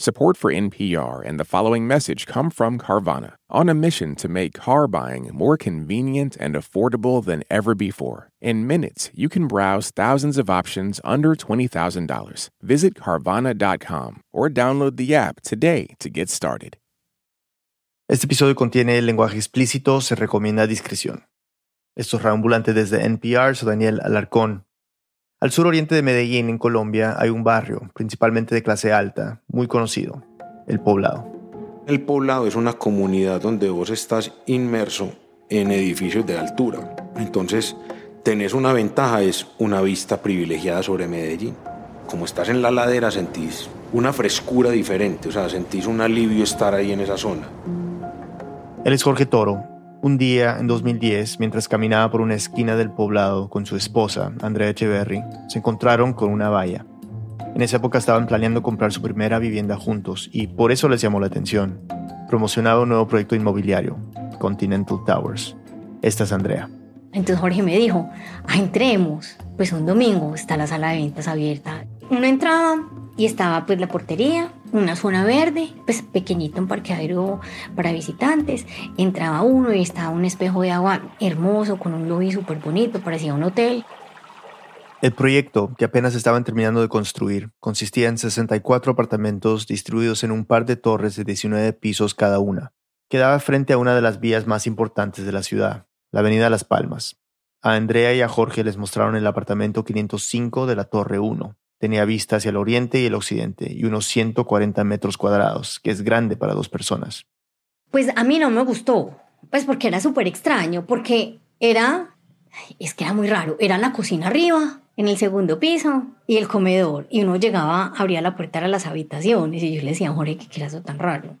Support for NPR and the following message come from Carvana, on a mission to make car buying more convenient and affordable than ever before. In minutes, you can browse thousands of options under $20,000. Visit Carvana.com or download the app today to get started. Este episodio contiene lenguaje explícito, se recomienda discreción. Esto es desde NPR, soy Daniel Alarcón. Al suroriente de Medellín, en Colombia, hay un barrio, principalmente de clase alta, muy conocido, El Poblado. El Poblado es una comunidad donde vos estás inmerso en edificios de altura. Entonces, tenés una ventaja, es una vista privilegiada sobre Medellín. Como estás en la ladera, sentís una frescura diferente, o sea, sentís un alivio estar ahí en esa zona. Él es Jorge Toro, un día, en 2010, mientras caminaba por una esquina del poblado con su esposa, Andrea Echeverry, se encontraron con una valla. En esa época estaban planeando comprar su primera vivienda juntos y por eso les llamó la atención. Promocionaba un nuevo proyecto inmobiliario, Continental Towers. Esta es Andrea. Entonces Jorge me dijo, ah, entremos. Pues un domingo está la sala de ventas abierta. Uno entraba y estaba pues la portería, una zona verde, pues pequeñito, un parqueadero para visitantes. Entraba uno y estaba un espejo de agua hermoso con un lobby súper bonito, parecía un hotel. El proyecto, que apenas estaban terminando de construir, consistía en 64 apartamentos distribuidos en un par de torres de 19 pisos cada una. Quedaba frente a una de las vías más importantes de la ciudad, la Avenida Las Palmas. A Andrea y a Jorge les mostraron el apartamento 505 de la Torre 1, Tenía vista hacia el oriente y el occidente y unos 140 metros cuadrados, que es grande para dos personas. Pues a mí no me gustó, pues porque era súper extraño, porque era, es que era muy raro, era la cocina arriba, en el segundo piso y el comedor, y uno llegaba, abría la puerta a las habitaciones y yo le decía, Jorge, ¿qué era eso tan raro?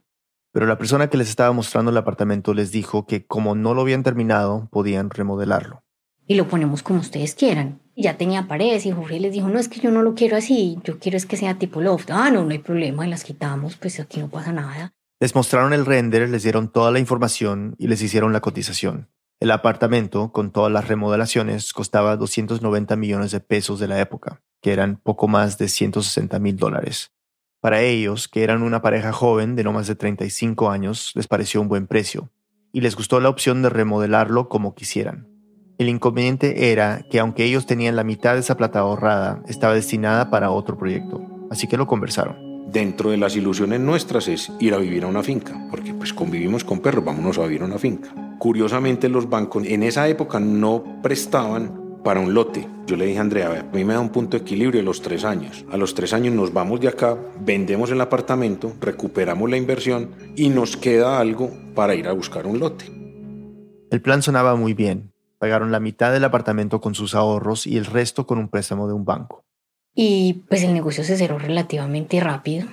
Pero la persona que les estaba mostrando el apartamento les dijo que como no lo habían terminado, podían remodelarlo. Y lo ponemos como ustedes quieran ya tenía paredes y Jorge les dijo, no, es que yo no lo quiero así, yo quiero es que sea tipo loft. Ah, no, no hay problema, y las quitamos, pues aquí no pasa nada. Les mostraron el render, les dieron toda la información y les hicieron la cotización. El apartamento, con todas las remodelaciones, costaba 290 millones de pesos de la época, que eran poco más de 160 mil dólares. Para ellos, que eran una pareja joven de no más de 35 años, les pareció un buen precio, y les gustó la opción de remodelarlo como quisieran. El inconveniente era que aunque ellos tenían la mitad de esa plata ahorrada, estaba destinada para otro proyecto, así que lo conversaron. Dentro de las ilusiones nuestras es ir a vivir a una finca, porque pues convivimos con perros, vámonos a vivir a una finca. Curiosamente los bancos en esa época no prestaban para un lote. Yo le dije a Andrea, a mí me da un punto de equilibrio de los tres años. A los tres años nos vamos de acá, vendemos el apartamento, recuperamos la inversión y nos queda algo para ir a buscar un lote. El plan sonaba muy bien, Pagaron la mitad del apartamento con sus ahorros y el resto con un préstamo de un banco. Y pues el negocio se cerró relativamente rápido.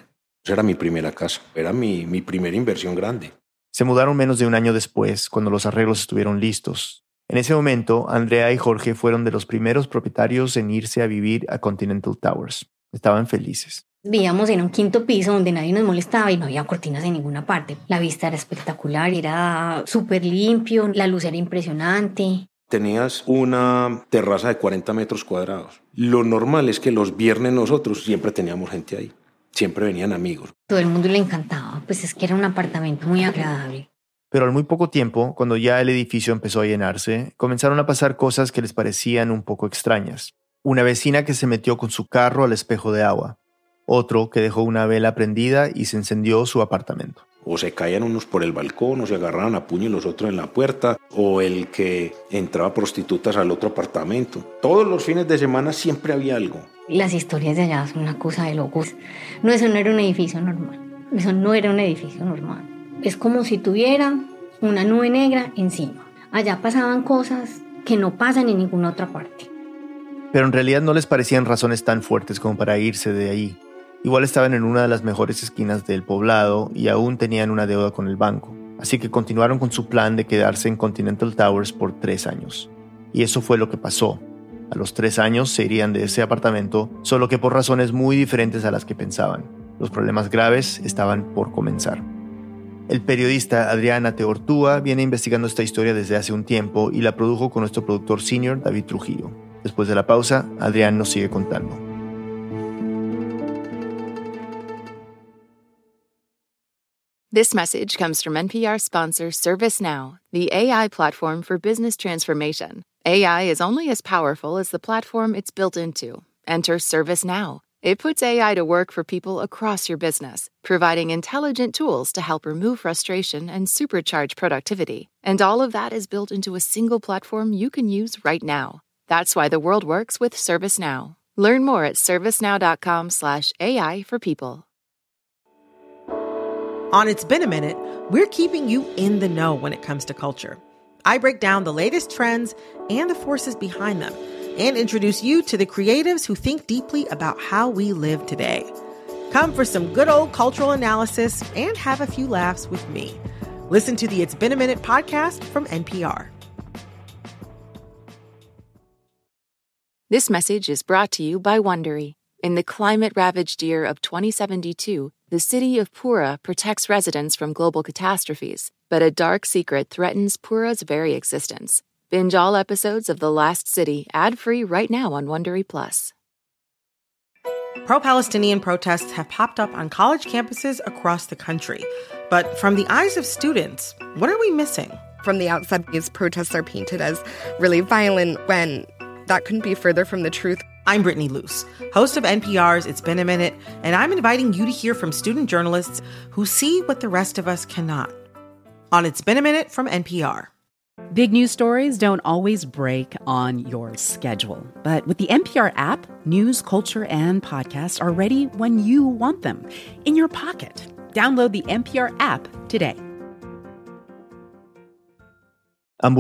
Era mi primera casa, era mi, mi primera inversión grande. Se mudaron menos de un año después, cuando los arreglos estuvieron listos. En ese momento, Andrea y Jorge fueron de los primeros propietarios en irse a vivir a Continental Towers. Estaban felices. Vivíamos en un quinto piso donde nadie nos molestaba y no había cortinas en ninguna parte. La vista era espectacular, era súper limpio, la luz era impresionante tenías una terraza de 40 metros cuadrados. Lo normal es que los viernes nosotros siempre teníamos gente ahí, siempre venían amigos. Todo el mundo le encantaba, pues es que era un apartamento muy agradable. Pero al muy poco tiempo, cuando ya el edificio empezó a llenarse, comenzaron a pasar cosas que les parecían un poco extrañas. Una vecina que se metió con su carro al espejo de agua. Otro que dejó una vela prendida y se encendió su apartamento o se caían unos por el balcón o se agarraban a puño los otros en la puerta o el que entraba prostitutas al otro apartamento. Todos los fines de semana siempre había algo. Las historias de allá son una cosa de locos. No, eso no era un edificio normal. Eso no era un edificio normal. Es como si tuviera una nube negra encima. Allá pasaban cosas que no pasan en ninguna otra parte. Pero en realidad no les parecían razones tan fuertes como para irse de ahí. Igual estaban en una de las mejores esquinas del poblado y aún tenían una deuda con el banco, así que continuaron con su plan de quedarse en Continental Towers por tres años. Y eso fue lo que pasó. A los tres años se irían de ese apartamento, solo que por razones muy diferentes a las que pensaban. Los problemas graves estaban por comenzar. El periodista Adriana Teortúa viene investigando esta historia desde hace un tiempo y la produjo con nuestro productor senior David Trujillo. Después de la pausa, Adrián nos sigue contando. This message comes from NPR sponsor ServiceNow, the AI platform for business transformation. AI is only as powerful as the platform it's built into. Enter ServiceNow. It puts AI to work for people across your business, providing intelligent tools to help remove frustration and supercharge productivity. And all of that is built into a single platform you can use right now. That's why the world works with ServiceNow. Learn more at servicenow.com/ai for people. On It's Been a Minute, we're keeping you in the know when it comes to culture. I break down the latest trends and the forces behind them and introduce you to the creatives who think deeply about how we live today. Come for some good old cultural analysis and have a few laughs with me. Listen to the It's Been a Minute podcast from NPR. This message is brought to you by Wondery. In the climate ravaged year of 2072, the city of Pura protects residents from global catastrophes, but a dark secret threatens Pura's very existence. Binge all episodes of The Last City ad-free right now on Wondery Plus. Pro-Palestinian protests have popped up on college campuses across the country. But from the eyes of students, what are we missing? From the outside, these protests are painted as really violent when that couldn't be further from the truth. I'm Brittany Luce, host of NPR's It's Been a Minute, and I'm inviting you to hear from student journalists who see what the rest of us cannot. On It's Been a Minute from NPR. Big news stories don't always break on your schedule, but with the NPR app, news, culture, and podcasts are ready when you want them in your pocket. Download the NPR app today.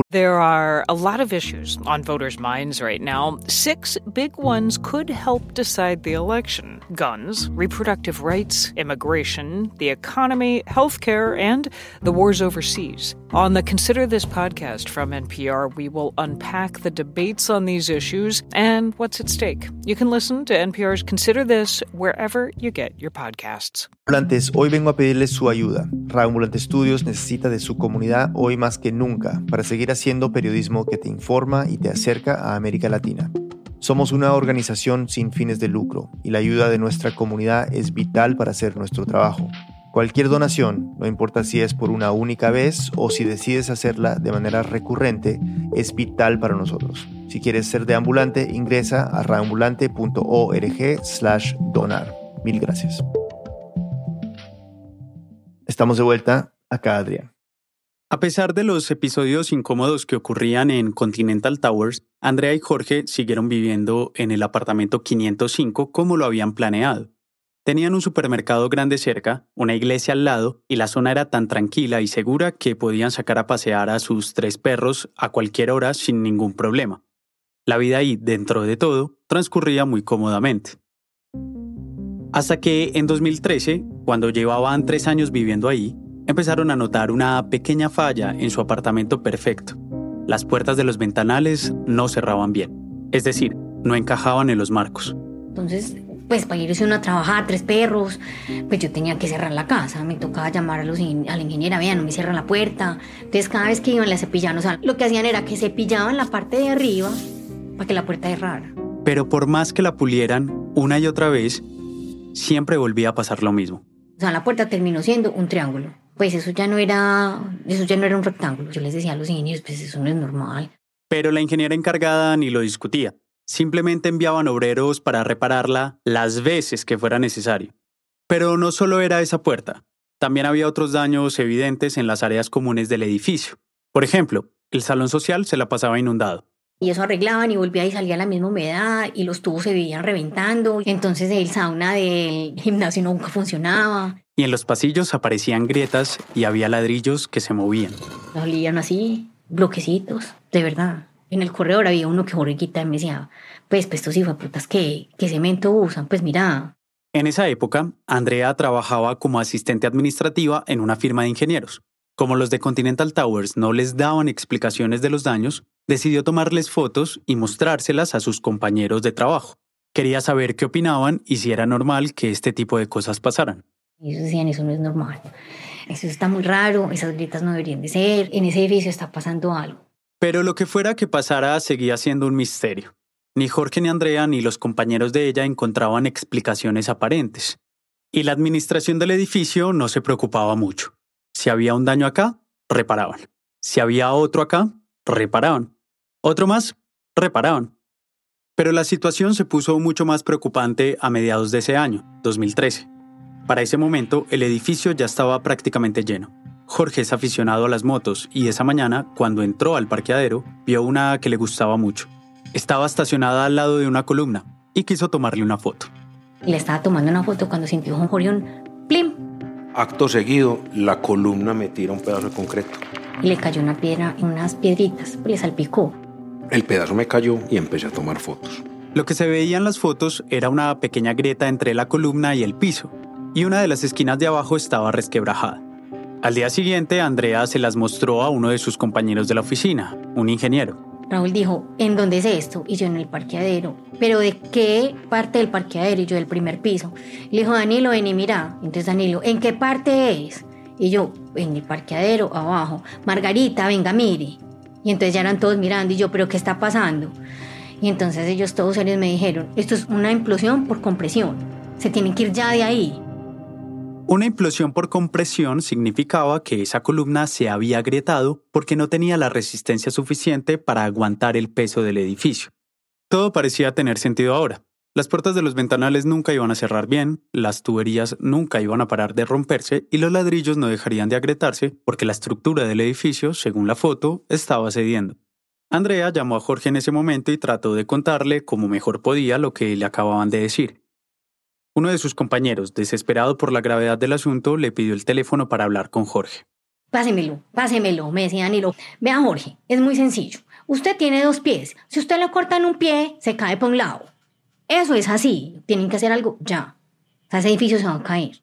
There are a lot of issues on voters' minds right now. Six big ones could help decide the election guns, reproductive rights, immigration, the economy, healthcare, and the wars overseas. On the Consider This podcast from NPR, we will unpack the debates on these issues and what's at stake. You can listen to NPR's Consider This wherever you get your podcasts. Ambulantes, hoy vengo a pedirles su ayuda. Raambulante Studios necesita de su comunidad hoy más que nunca para seguir haciendo periodismo que te informa y te acerca a América Latina. Somos una organización sin fines de lucro y la ayuda de nuestra comunidad es vital para hacer nuestro trabajo. Cualquier donación, no importa si es por una única vez o si decides hacerla de manera recurrente, es vital para nosotros. Si quieres ser de ambulante, ingresa a raambulante.org slash donar. Mil gracias. Estamos de vuelta. Acá Adrián. A pesar de los episodios incómodos que ocurrían en Continental Towers, Andrea y Jorge siguieron viviendo en el apartamento 505 como lo habían planeado. Tenían un supermercado grande cerca, una iglesia al lado, y la zona era tan tranquila y segura que podían sacar a pasear a sus tres perros a cualquier hora sin ningún problema. La vida ahí, dentro de todo, transcurría muy cómodamente. Hasta que en 2013, cuando llevaban tres años viviendo ahí, empezaron a notar una pequeña falla en su apartamento perfecto. Las puertas de los ventanales no cerraban bien, es decir, no encajaban en los marcos. Entonces, pues para irse uno a trabajar, tres perros, pues yo tenía que cerrar la casa, me tocaba llamar a, los, a la ingeniera, vean, no me cierran la puerta. Entonces cada vez que iban la cepillaban, o sea, lo que hacían era que cepillaban la parte de arriba para que la puerta cerrara. Pero por más que la pulieran una y otra vez, siempre volvía a pasar lo mismo. O sea, la puerta terminó siendo un triángulo. Pues eso ya no era, eso ya no era un rectángulo. Yo les decía a los ingenieros, pues eso no es normal. Pero la ingeniera encargada ni lo discutía. Simplemente enviaban obreros para repararla las veces que fuera necesario. Pero no solo era esa puerta, también había otros daños evidentes en las áreas comunes del edificio. Por ejemplo, el salón social se la pasaba inundado. Y eso arreglaban y volvía y salía la misma humedad y los tubos se veían reventando. Entonces el sauna del gimnasio nunca funcionaba. Y en los pasillos aparecían grietas y había ladrillos que se movían. Olían así, bloquecitos, de verdad. En el corredor había uno que y me decía, pues, pues estos hijos putas, ¿qué, ¿qué cemento usan? Pues mira. En esa época, Andrea trabajaba como asistente administrativa en una firma de ingenieros. Como los de Continental Towers no les daban explicaciones de los daños, decidió tomarles fotos y mostrárselas a sus compañeros de trabajo. Quería saber qué opinaban y si era normal que este tipo de cosas pasaran. Ellos decían, eso no es normal. Eso está muy raro, esas grietas no deberían de ser, en ese edificio está pasando algo. Pero lo que fuera que pasara seguía siendo un misterio. Ni Jorge ni Andrea ni los compañeros de ella encontraban explicaciones aparentes. Y la administración del edificio no se preocupaba mucho. Si había un daño acá, reparaban. Si había otro acá, reparaban. Otro más, reparaban. Pero la situación se puso mucho más preocupante a mediados de ese año, 2013. Para ese momento, el edificio ya estaba prácticamente lleno. Jorge es aficionado a las motos y esa mañana, cuando entró al parqueadero, vio una que le gustaba mucho. Estaba estacionada al lado de una columna y quiso tomarle una foto. Le estaba tomando una foto cuando sintió un jorión, ¡plim! Acto seguido, la columna me tira un pedazo de concreto. Y le cayó una piedra, unas piedritas, le salpicó. El pedazo me cayó y empecé a tomar fotos. Lo que se veía en las fotos era una pequeña grieta entre la columna y el piso, y una de las esquinas de abajo estaba resquebrajada. Al día siguiente, Andrea se las mostró a uno de sus compañeros de la oficina, un ingeniero. Raúl dijo, ¿en dónde es esto? Y yo en el parqueadero. ¿Pero de qué parte del parqueadero? Y yo del primer piso. Le dijo, Danilo, ven y mira. Entonces Danilo, ¿en qué parte es? Y yo, en el parqueadero, abajo. Margarita, venga, mire. Y entonces ya eran todos mirando y yo, ¿pero qué está pasando? Y entonces ellos todos serios me dijeron, esto es una implosión por compresión. Se tienen que ir ya de ahí. Una implosión por compresión significaba que esa columna se había agrietado porque no tenía la resistencia suficiente para aguantar el peso del edificio. Todo parecía tener sentido ahora. Las puertas de los ventanales nunca iban a cerrar bien, las tuberías nunca iban a parar de romperse y los ladrillos no dejarían de agrietarse porque la estructura del edificio, según la foto, estaba cediendo. Andrea llamó a Jorge en ese momento y trató de contarle como mejor podía lo que le acababan de decir. Uno de sus compañeros, desesperado por la gravedad del asunto, le pidió el teléfono para hablar con Jorge. Pásemelo, pásemelo, me decía Danilo. Vea, Jorge, es muy sencillo. Usted tiene dos pies. Si usted le corta en un pie, se cae por un lado. Eso es así. Tienen que hacer algo ya. O sea, ese edificio se va a caer.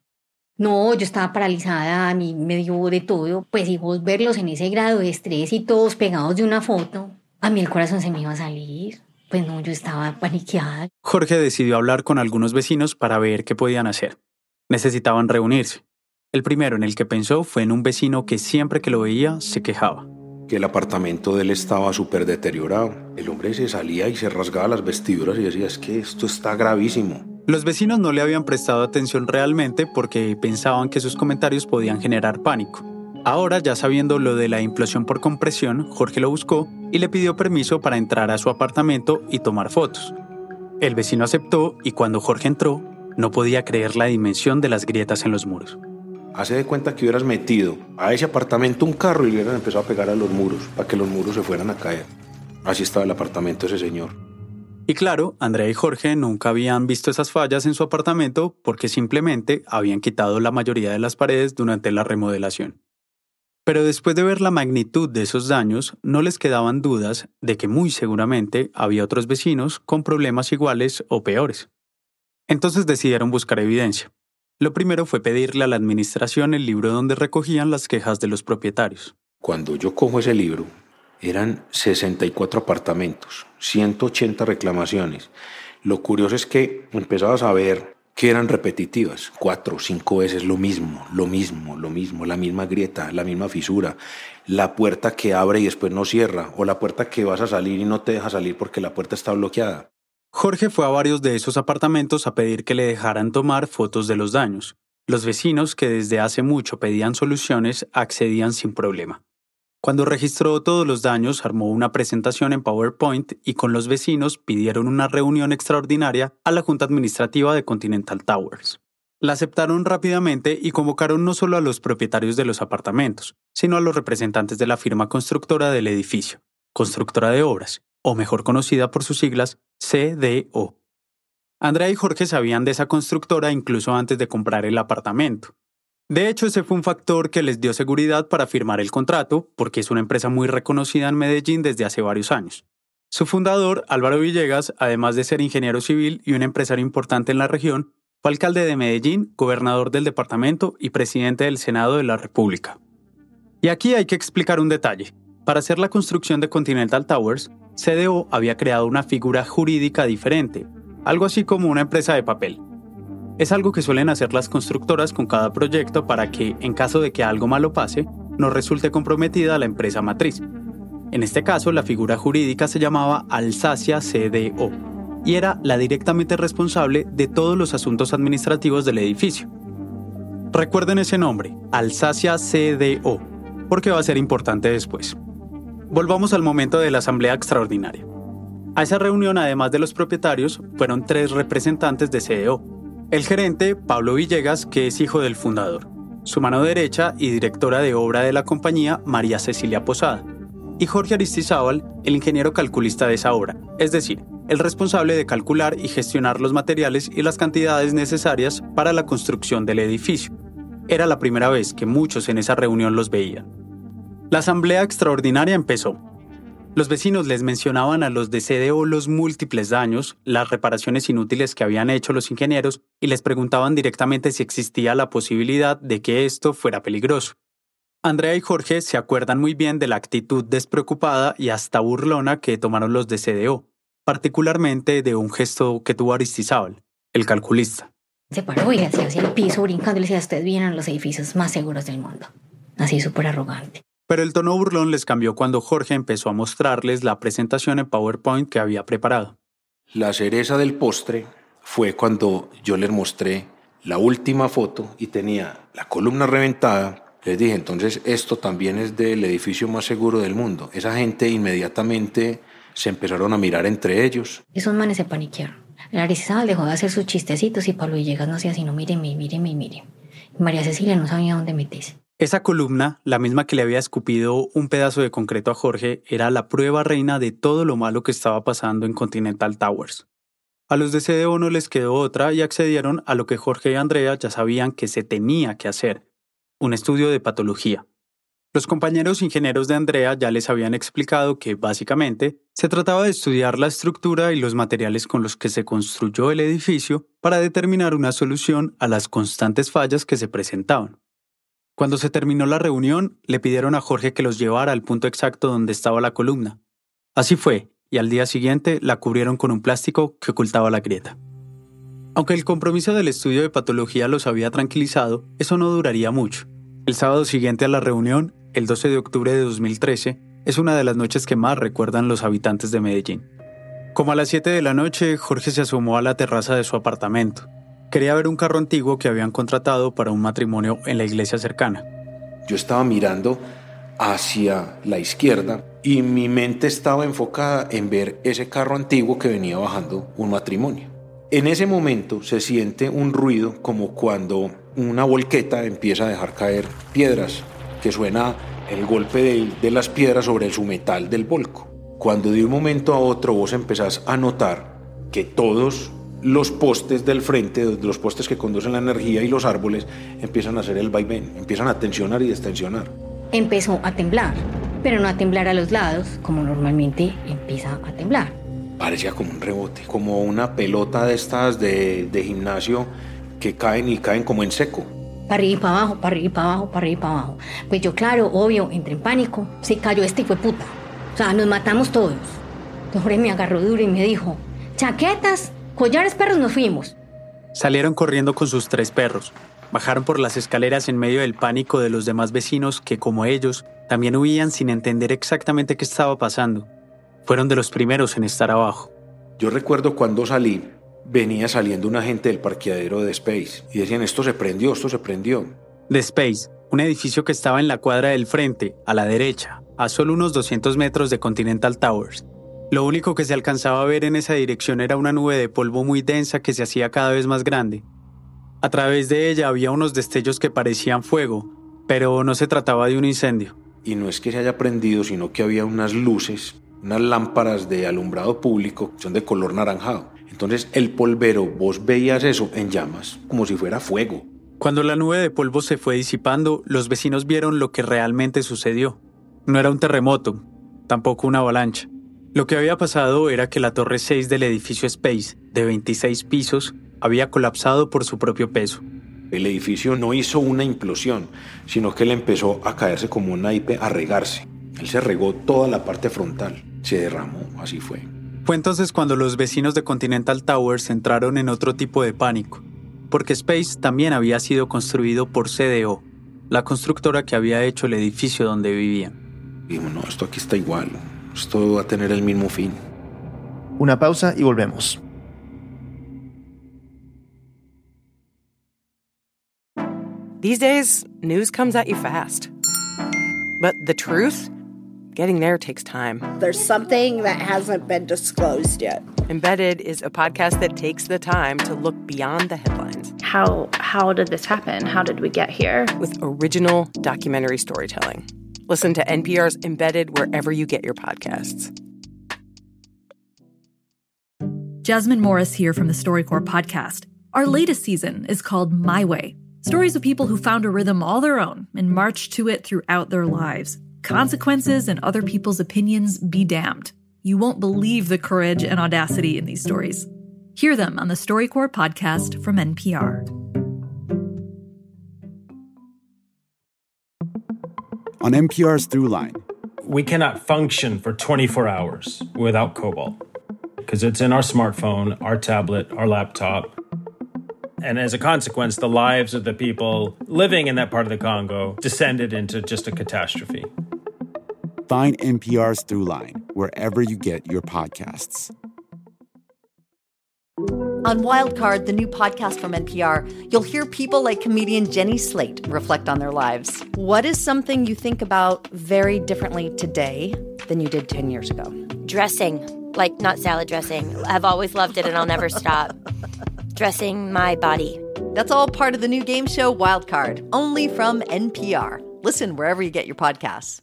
No, yo estaba paralizada, a mí me dio de todo. Pues vos verlos en ese grado de estrés y todos pegados de una foto, a mí el corazón se me iba a salir. Pues no, yo estaba paniqueada. Jorge decidió hablar con algunos vecinos para ver qué podían hacer. Necesitaban reunirse. El primero en el que pensó fue en un vecino que siempre que lo veía se quejaba. Que el apartamento de él estaba súper deteriorado. El hombre se salía y se rasgaba las vestiduras y decía, es que esto está gravísimo. Los vecinos no le habían prestado atención realmente porque pensaban que sus comentarios podían generar pánico. Ahora, ya sabiendo lo de la implosión por compresión, Jorge lo buscó y le pidió permiso para entrar a su apartamento y tomar fotos. El vecino aceptó y cuando Jorge entró, no podía creer la dimensión de las grietas en los muros. Hace de cuenta que hubieras metido a ese apartamento un carro y hubieran empezado a pegar a los muros para que los muros se fueran a caer. Así estaba el apartamento de ese señor. Y claro, Andrea y Jorge nunca habían visto esas fallas en su apartamento porque simplemente habían quitado la mayoría de las paredes durante la remodelación. Pero después de ver la magnitud de esos daños, no les quedaban dudas de que muy seguramente había otros vecinos con problemas iguales o peores. Entonces decidieron buscar evidencia. Lo primero fue pedirle a la administración el libro donde recogían las quejas de los propietarios. Cuando yo cojo ese libro, eran 64 apartamentos, 180 reclamaciones. Lo curioso es que empezabas a ver que eran repetitivas, cuatro, cinco veces lo mismo, lo mismo, lo mismo, la misma grieta, la misma fisura, la puerta que abre y después no cierra, o la puerta que vas a salir y no te deja salir porque la puerta está bloqueada. Jorge fue a varios de esos apartamentos a pedir que le dejaran tomar fotos de los daños. Los vecinos, que desde hace mucho pedían soluciones, accedían sin problema. Cuando registró todos los daños, armó una presentación en PowerPoint y con los vecinos pidieron una reunión extraordinaria a la Junta Administrativa de Continental Towers. La aceptaron rápidamente y convocaron no solo a los propietarios de los apartamentos, sino a los representantes de la firma constructora del edificio, Constructora de Obras, o mejor conocida por sus siglas, CDO. Andrea y Jorge sabían de esa constructora incluso antes de comprar el apartamento. De hecho, ese fue un factor que les dio seguridad para firmar el contrato, porque es una empresa muy reconocida en Medellín desde hace varios años. Su fundador, Álvaro Villegas, además de ser ingeniero civil y un empresario importante en la región, fue alcalde de Medellín, gobernador del departamento y presidente del Senado de la República. Y aquí hay que explicar un detalle. Para hacer la construcción de Continental Towers, CDO había creado una figura jurídica diferente, algo así como una empresa de papel, es algo que suelen hacer las constructoras con cada proyecto para que, en caso de que algo malo pase, no resulte comprometida la empresa matriz. En este caso, la figura jurídica se llamaba Alsacia CDO y era la directamente responsable de todos los asuntos administrativos del edificio. Recuerden ese nombre, Alsacia CDO, porque va a ser importante después. Volvamos al momento de la asamblea extraordinaria. A esa reunión, además de los propietarios, fueron tres representantes de CDO. El gerente, Pablo Villegas, que es hijo del fundador. Su mano derecha y directora de obra de la compañía, María Cecilia Posada. Y Jorge Aristizábal, el ingeniero calculista de esa obra, es decir, el responsable de calcular y gestionar los materiales y las cantidades necesarias para la construcción del edificio. Era la primera vez que muchos en esa reunión los veían. La asamblea extraordinaria empezó. Los vecinos les mencionaban a los de CDO los múltiples daños, las reparaciones inútiles que habían hecho los ingenieros y les preguntaban directamente si existía la posibilidad de que esto fuera peligroso. Andrea y Jorge se acuerdan muy bien de la actitud despreocupada y hasta burlona que tomaron los de CDO, particularmente de un gesto que tuvo Aristizábal, el calculista. Se paró y hacia el piso brincando y le decía, ustedes vienen a los edificios más seguros del mundo. Así súper arrogante. Pero el tono burlón les cambió cuando Jorge empezó a mostrarles la presentación en PowerPoint que había preparado. La cereza del postre fue cuando yo les mostré la última foto y tenía la columna reventada. Les dije, entonces esto también es del edificio más seguro del mundo. Esa gente inmediatamente se empezaron a mirar entre ellos. Esos manes se paniquearon. El Aristizábal dejó de hacer sus chistecitos y Pablo Villegas no hacía sino míreme, míreme, míreme. Y María Cecilia no sabía dónde meterse. Esa columna, la misma que le había escupido un pedazo de concreto a Jorge, era la prueba reina de todo lo malo que estaba pasando en Continental Towers. A los de CDO no les quedó otra y accedieron a lo que Jorge y Andrea ya sabían que se tenía que hacer, un estudio de patología. Los compañeros ingenieros de Andrea ya les habían explicado que, básicamente, se trataba de estudiar la estructura y los materiales con los que se construyó el edificio para determinar una solución a las constantes fallas que se presentaban. Cuando se terminó la reunión, le pidieron a Jorge que los llevara al punto exacto donde estaba la columna. Así fue, y al día siguiente la cubrieron con un plástico que ocultaba la grieta. Aunque el compromiso del estudio de patología los había tranquilizado, eso no duraría mucho. El sábado siguiente a la reunión, el 12 de octubre de 2013, es una de las noches que más recuerdan los habitantes de Medellín. Como a las 7 de la noche, Jorge se asomó a la terraza de su apartamento. Quería ver un carro antiguo que habían contratado para un matrimonio en la iglesia cercana. Yo estaba mirando hacia la izquierda y mi mente estaba enfocada en ver ese carro antiguo que venía bajando un matrimonio. En ese momento se siente un ruido como cuando una volqueta empieza a dejar caer piedras, que suena el golpe de, las piedras sobre su metal del volco. Cuando de un momento a otro vos empezás a notar que todos los postes del frente, los postes que conducen la energía y los árboles empiezan a hacer el vaivén, empiezan a tensionar y destensionar. Empezó a temblar, pero no a temblar a los lados, como normalmente empieza a temblar. Parecía como un rebote, como una pelota de estas de, de gimnasio que caen y caen como en seco. Para arriba y para abajo, para arriba y para abajo, para arriba y para abajo. Pues yo, claro, obvio, entré en pánico. Se cayó este fue puta. O sea, nos matamos todos. Entonces me agarró duro y me dijo, chaquetas, Collares perros nos fuimos. Salieron corriendo con sus tres perros. Bajaron por las escaleras en medio del pánico de los demás vecinos que, como ellos, también huían sin entender exactamente qué estaba pasando. Fueron de los primeros en estar abajo. Yo recuerdo cuando salí, venía saliendo un agente del parqueadero de Space y decían, esto se prendió, esto se prendió. The Space, un edificio que estaba en la cuadra del frente, a la derecha, a solo unos 200 metros de Continental Towers. Lo único que se alcanzaba a ver en esa dirección era una nube de polvo muy densa que se hacía cada vez más grande. A través de ella había unos destellos que parecían fuego, pero no se trataba de un incendio. Y no es que se haya prendido, sino que había unas luces, unas lámparas de alumbrado público, que son de color naranjado. Entonces el polvero, vos veías eso en llamas, como si fuera fuego. Cuando la nube de polvo se fue disipando, los vecinos vieron lo que realmente sucedió. No era un terremoto, tampoco una avalancha. Lo que había pasado era que la torre 6 del edificio Space, de 26 pisos, había colapsado por su propio peso. El edificio no hizo una implosión, sino que él empezó a caerse como un naipe, a regarse. Él se regó toda la parte frontal, se derramó, así fue. Fue entonces cuando los vecinos de Continental Towers entraron en otro tipo de pánico, porque Space también había sido construido por CDO, la constructora que había hecho el edificio donde vivían. Dijimos, no, esto aquí está igual, esto va a tener el mismo fin. Una pausa y volvemos. These days, news comes at you fast. But the truth? Getting there takes time. There's something that hasn't been disclosed yet. Embedded is a podcast that takes the time to look beyond the headlines. How how did this happen? How did we get here? With original documentary storytelling. Listen to NPR's Embedded wherever you get your podcasts. Jasmine Morris here from the StoryCorps podcast. Our latest season is called My Way. Stories of people who found a rhythm all their own and marched to it throughout their lives. Consequences and other people's opinions be damned. You won't believe the courage and audacity in these stories. Hear them on the StoryCorps podcast from NPR. On NPR's Throughline, we cannot function for 24 hours without cobalt because it's in our smartphone, our tablet, our laptop. And as a consequence, the lives of the people living in that part of the Congo descended into just a catastrophe. Find NPR's Throughline wherever you get your podcasts. On Wildcard, the new podcast from NPR, you'll hear people like comedian Jenny Slate reflect on their lives. What is something you think about very differently today than you did 10 years ago? Dressing, like not salad dressing. I've always loved it and I'll never stop. Dressing my body. That's all part of the new game show Wildcard, only from NPR. Listen wherever you get your podcasts.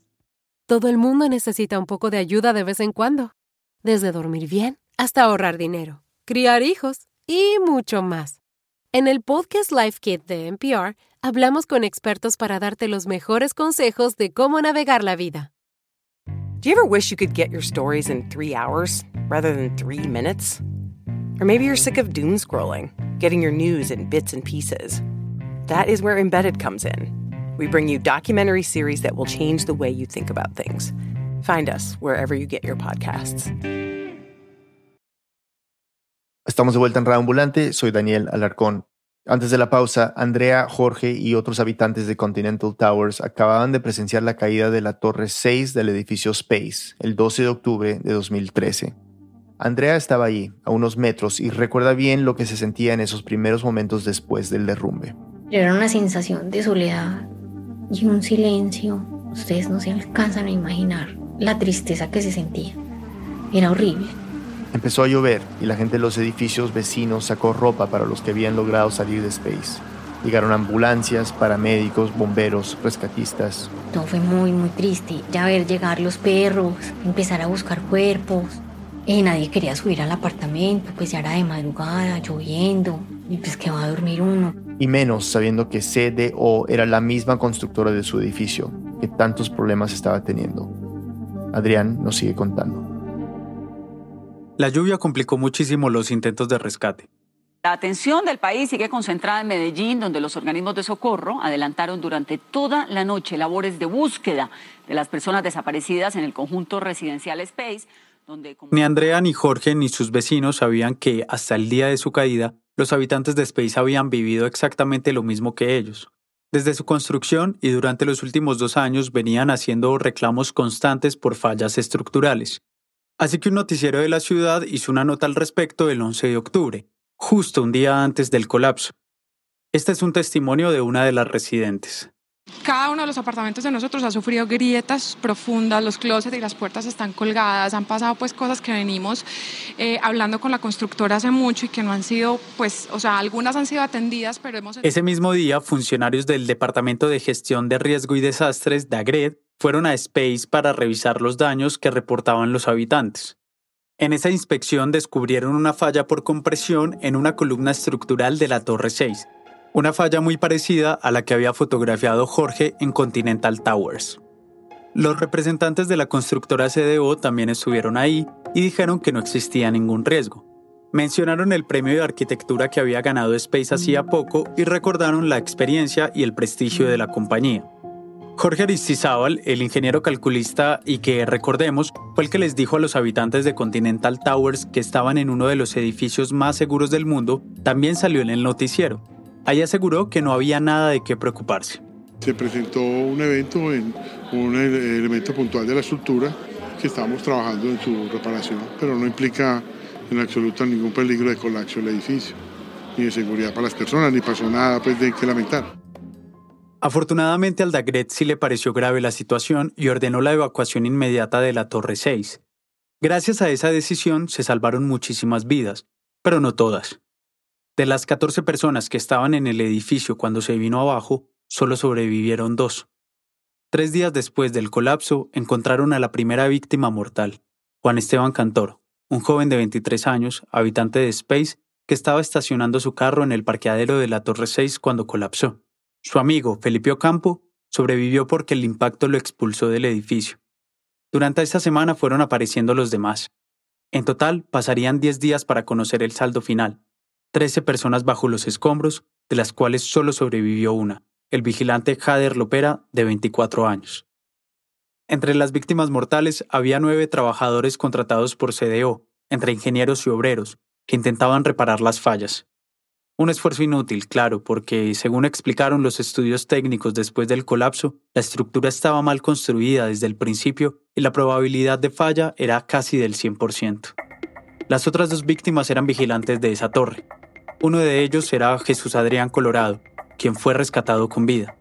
Todo el mundo necesita un poco de ayuda de vez en cuando, desde dormir bien hasta ahorrar dinero, criar hijos y mucho más. En el podcast Life Kit de NPR hablamos con expertos para darte los mejores consejos de cómo navegar la vida. Do you ever wish you could get your stories in three hours rather than three minutes? Or maybe you're sick of doom scrolling, getting your news in bits and pieces. That is where Embedded comes in. We bring you documentary series that will change the way you think about things. Find us wherever you get your podcasts. Estamos de vuelta en Ambulante. Soy Daniel Alarcón. Antes de la pausa, Andrea, Jorge y otros habitantes de Continental Towers acababan de presenciar la caída de la torre 6 del edificio Space el 12 de octubre de 2013. Andrea estaba allí, a unos metros, y recuerda bien lo que se sentía en esos primeros momentos después del derrumbe. Era una sensación de soledad y un silencio. Ustedes no se alcanzan a imaginar la tristeza que se sentía. Era horrible. Empezó a llover y la gente de los edificios vecinos sacó ropa para los que habían logrado salir de Space. Llegaron ambulancias, paramédicos, bomberos, rescatistas. Todo fue muy, muy triste. Ya ver llegar los perros, empezar a buscar cuerpos. Y nadie quería subir al apartamento, pues ya era de madrugada, lloviendo, y pues que va a dormir uno. Y menos sabiendo que CDO era la misma constructora de su edificio, que tantos problemas estaba teniendo. Adrián nos sigue contando. La lluvia complicó muchísimo los intentos de rescate. La atención del país sigue concentrada en Medellín, donde los organismos de socorro adelantaron durante toda la noche labores de búsqueda de las personas desaparecidas en el conjunto residencial Space. Donde... Ni Andrea, ni Jorge, ni sus vecinos sabían que hasta el día de su caída, los habitantes de Space habían vivido exactamente lo mismo que ellos. Desde su construcción y durante los últimos dos años venían haciendo reclamos constantes por fallas estructurales. Así que un noticiero de la ciudad hizo una nota al respecto el 11 de octubre, justo un día antes del colapso. Este es un testimonio de una de las residentes. Cada uno de los apartamentos de nosotros ha sufrido grietas profundas, los closets y las puertas están colgadas, han pasado pues cosas que venimos eh, hablando con la constructora hace mucho y que no han sido, pues, o sea, algunas han sido atendidas, pero hemos... Ese mismo día, funcionarios del Departamento de Gestión de Riesgo y Desastres, DAGRED, fueron a Space para revisar los daños que reportaban los habitantes. En esa inspección descubrieron una falla por compresión en una columna estructural de la Torre 6, una falla muy parecida a la que había fotografiado Jorge en Continental Towers. Los representantes de la constructora CDO también estuvieron ahí y dijeron que no existía ningún riesgo. Mencionaron el premio de arquitectura que había ganado Space hacía poco y recordaron la experiencia y el prestigio de la compañía. Jorge Aristizábal, el ingeniero calculista y que, recordemos, fue el que les dijo a los habitantes de Continental Towers que estaban en uno de los edificios más seguros del mundo, también salió en el noticiero. Ahí aseguró que no había nada de qué preocuparse. Se presentó un evento en un elemento puntual de la estructura que estamos trabajando en su reparación, pero no implica en absoluto ningún peligro de colapso del edificio, ni de seguridad para las personas, ni pasó nada pues, de que lamentar. Afortunadamente al Dagret sí le pareció grave la situación y ordenó la evacuación inmediata de la Torre 6. Gracias a esa decisión se salvaron muchísimas vidas, pero no todas. De las 14 personas que estaban en el edificio cuando se vino abajo, solo sobrevivieron dos. Tres días después del colapso, encontraron a la primera víctima mortal, Juan Esteban Cantor, un joven de 23 años, habitante de Space, que estaba estacionando su carro en el parqueadero de la Torre 6 cuando colapsó. Su amigo, Felipe Ocampo, sobrevivió porque el impacto lo expulsó del edificio. Durante esta semana fueron apareciendo los demás. En total, pasarían 10 días para conocer el saldo final. 13 personas bajo los escombros, de las cuales solo sobrevivió una, el vigilante Jader Lopera, de 24 años. Entre las víctimas mortales había nueve trabajadores contratados por CDO, entre ingenieros y obreros, que intentaban reparar las fallas. Un esfuerzo inútil, claro, porque, según explicaron los estudios técnicos después del colapso, la estructura estaba mal construida desde el principio y la probabilidad de falla era casi del 100%. Las otras dos víctimas eran vigilantes de esa torre. Uno de ellos era Jesús Adrián Colorado, quien fue rescatado con vida.